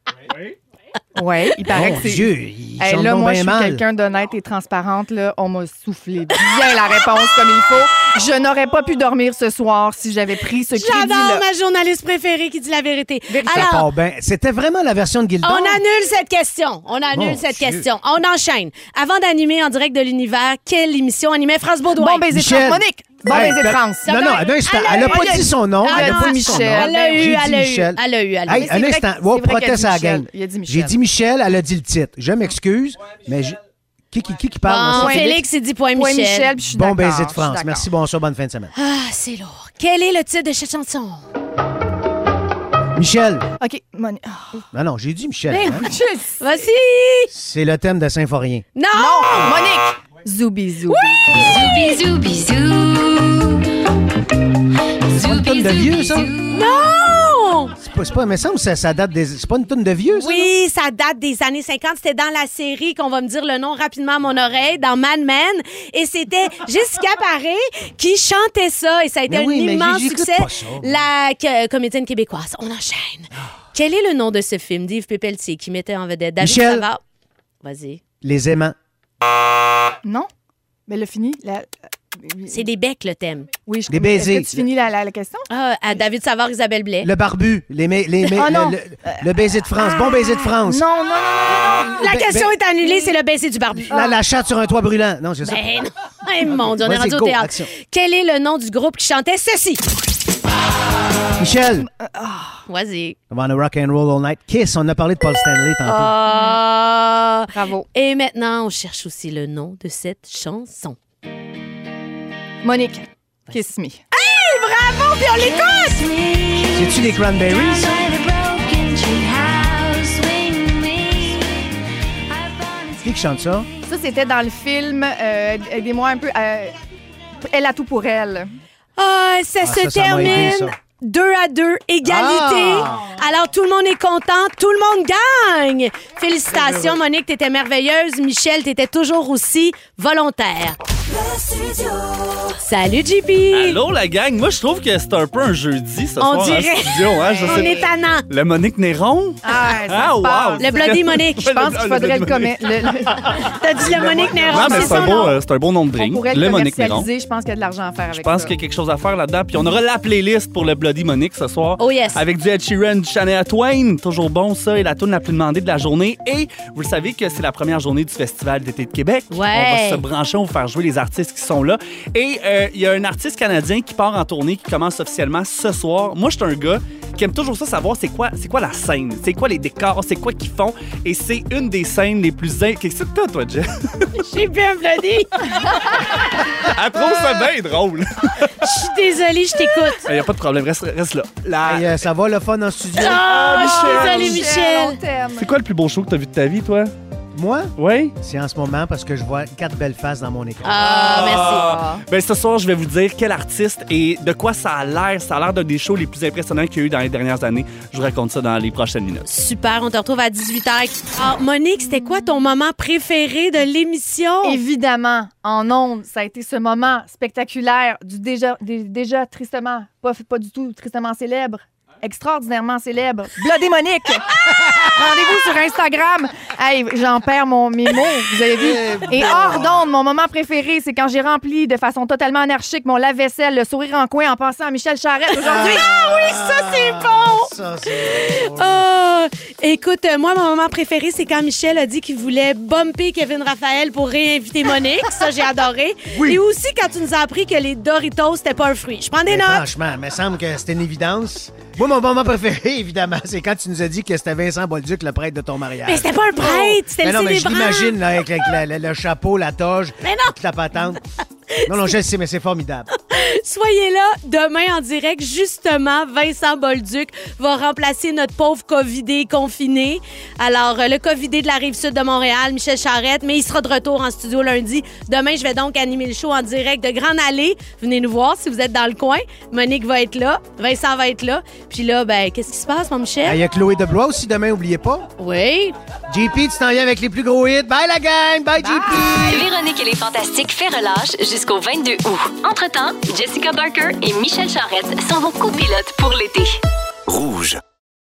Oui, il paraît Mon que c'est. Dieu, il Hey, là, moi, bien je suis quelqu'un d'honnête et transparente. Là. On m'a soufflé bien la réponse comme il faut. Je n'aurais pas pu dormir ce soir si j'avais pris ce J'adore crédit-là. ma journaliste préférée qui dit la vérité. Alors, bien. C'était vraiment la version de Gildor? on annule cette question. On annule Mon cette Dieu. question. On enchaîne. Avant d'animer en direct de l'univers, quelle émission animait France Baudouin? Bon. France. Monique, bon Hey, baiser France. Non, non, un instant. Elle n'a pas dit son nom. Elle non, n'a pas dit son nom. Michel. Elle l'a eu, elle l'a eu. Michel. Elle l'a eu, elle l'a eu. Un instant. vrai proteste a à la gang. Il a. J'ai dit Michel, elle a dit le titre. Je m'excuse, mais je- qui, qui, qui, qui parle? Bon? Félix s'est dit point Point Michel. Michel, puis je suis Bon baiser de France. Merci, bonsoir, bonne fin de semaine. Ah, c'est lourd. Quel est le titre de cette chanson? Michel. OK, Monique. Ah. Non, non, j'ai dit Michel. Ben hein? Vas-y! C'est le thème de Symphorien. Non! Non, Monique. Zoubi, zoubi. Bisous, bisous. C'est pas une tonne de vieux, ça? Non! C'est pas, c'est pas, mais ça, me semble que ça, ça date des. C'est pas une tonne de vieux, ça? Oui, ça date des années 50. C'était dans la série qu'on va me dire le nom rapidement à mon oreille, dans Mad Men. Et c'était Jessica Paré qui chantait ça. Et ça a été Mais un oui, mais immense j'écoute succès. pas ça, moi. La que- comédienne québécoise. On enchaîne. Quel est le nom de ce film d'Yves Pépeltier qui mettait en vedette David Michel. Savard? Vas-y. Les aimants. Non? Mais le fini. La... C'est des becs, le thème. Oui, je Des est-ce baisers. que tu finis la, la- la question? Ah, à David Savard, Isabelle Blais. Le barbu. Les, les, Ah, non. le, le- le baiser de France. Bon baiser de France. Non, non, non, non, non. La Ben- question ben- est annulée, c'est le baiser du barbu. La, la chatte sur un toit brûlant. Non, c'est ça. Ben non. Eh, mon Dieu, on est rendu au go, théâtre. action. Quel est le nom du groupe qui chantait ceci? Michel. Vas-y. On va rock and roll all night. Kiss, on a parlé de Paul Stanley tantôt. Ah. Bravo. Et maintenant, on cherche aussi le nom de cette chanson. Monique, kiss me. Hey, bravo, puis on l'écoute! C'est-tu les Cranberries? Qui qui chante ça? Ça, c'était dans le film, euh, aidez-moi un peu, euh, Elle a tout pour elle. Ah, ça Ah, se ça, termine ça. Deux à deux, égalité. Ah! Alors, tout le monde est content, tout le monde gagne. Félicitations, Monique, t'étais merveilleuse. Michel, t'étais toujours aussi volontaire. Salut, JP! Allô, la gang. Moi, je trouve que c'est un peu un jeudi ce On soir dirait. en studio. Hein? Je On sais est tannant. Le Monique Néron? Ah, ça Ah, se wow. passe. Le Bloody Monique. Je pense qu'il faudrait le commettre. T'as dit le Monique Néron, Non, mais c'est c'est un, son beau, nom. euh, c'est un beau nom de drink. On pourrait le le Monique Néron. commercialiser. Je pense qu'il y a de l'argent à faire avec Je pense ça. qu'il y a quelque chose à faire là-dedans. Puis on aura la playlist pour le Bloody Monique ce soir. Oh yes. Avec du Ed Sheeran, du Shania Twain. Toujours bon, ça. Et la tune la plus demandée de la journée. Et vous le savez que c'est la première journée du Festival d'été de Québec. Ouais. On va se brancher, on va faire jouer les artistes qui sont là. Et euh, il y a un artiste canadien qui part en tournée, qui commence officiellement ce soir. Moi, je suis un gars qui aime toujours ça, savoir c'est quoi, c'est quoi la scène, c'est quoi les décors, c'est quoi qu'ils font. Et c'est une des scènes les plus... in- Qu'est-ce que t'as, toi, Jeff? J'ai bien Bloody. Elle trouve ça bien drôle. Je suis désolée, je t'écoute. Il n'y a pas de problème, reste, reste là. La- Hey, euh, ça va le fun en studio? Ah, je suis Michel. désolée, Michel. C'est quoi le plus beau show que t'as vu de ta vie, toi? Moi, Oui? c'est en ce moment parce que je vois quatre belles faces dans mon écran. Ah, merci. Ben, ce soir, je vais vous dire quel artiste et de quoi ça a l'air. Ça a l'air d'un des shows les plus impressionnants qu'il y a eu dans les dernières années. Je vous raconte ça dans les prochaines minutes. Super, on te retrouve à 18h. Ah, Monique, c'était quoi ton moment préféré de l'émission? Évidemment, en ondes, ça a été ce moment spectaculaire du déjà, dé- déjà tristement, pas, pas du tout tristement célèbre, extraordinairement célèbre, Bloody Monique. Rendez-vous sur Instagram. Hey, j'en perds mon, mes mots, vous avez vu. Et hors d'onde, mon moment préféré, c'est quand j'ai rempli de façon totalement anarchique mon lave-vaisselle, le sourire en coin en pensant à Michel Charette aujourd'hui. Ah oui, ça, c'est bon! Ça, c'est... Oh, écoute, euh, moi, mon moment préféré, c'est quand Michel a dit qu'il voulait bumper Kevin Raphaël pour réinviter Monique. Ça, j'ai adoré. Et aussi quand tu nous as appris que les Doritos, c'était pas un fruit. Je prends des Mais notes. franchement, il me semble que c'était une évidence. Moi, mon moment préféré, évidemment, c'est quand tu nous as dit que c'était Vincent Bolduc, le prêtre de ton mariage. Mais c'était pas un prêtre, c'était Mais le non, mais je l'imagine là, avec, avec la- la- le chapeau, la toge, Mais non! toute la patente. Non, non, je le sais, mais c'est formidable. Soyez là demain en direct. Justement, Vincent Bolduc va remplacer notre pauvre Covidé confiné. Alors, euh, le Covidé de la rive sud de Montréal, Michel Charrette, mais il sera de retour en studio lundi. Demain, je vais donc animer le show en direct de Grande Allée. Venez nous voir si vous êtes dans le coin. Monique va être là. Vincent va être là. Puis là, ben, qu'est-ce qui se passe, mon Ah, Il Michel? y a Chloé Deblois aussi demain, oubliez pas. Oui. JP, tu t'en viens avec les plus gros hits. Bye la gang! Bye, JP! Véronique et les Fantastiques fait relâche jusqu'au 22 août. Entre-temps, Jessica Barker et Michel Charrette sont vos copilotes pour l'été. Rouge.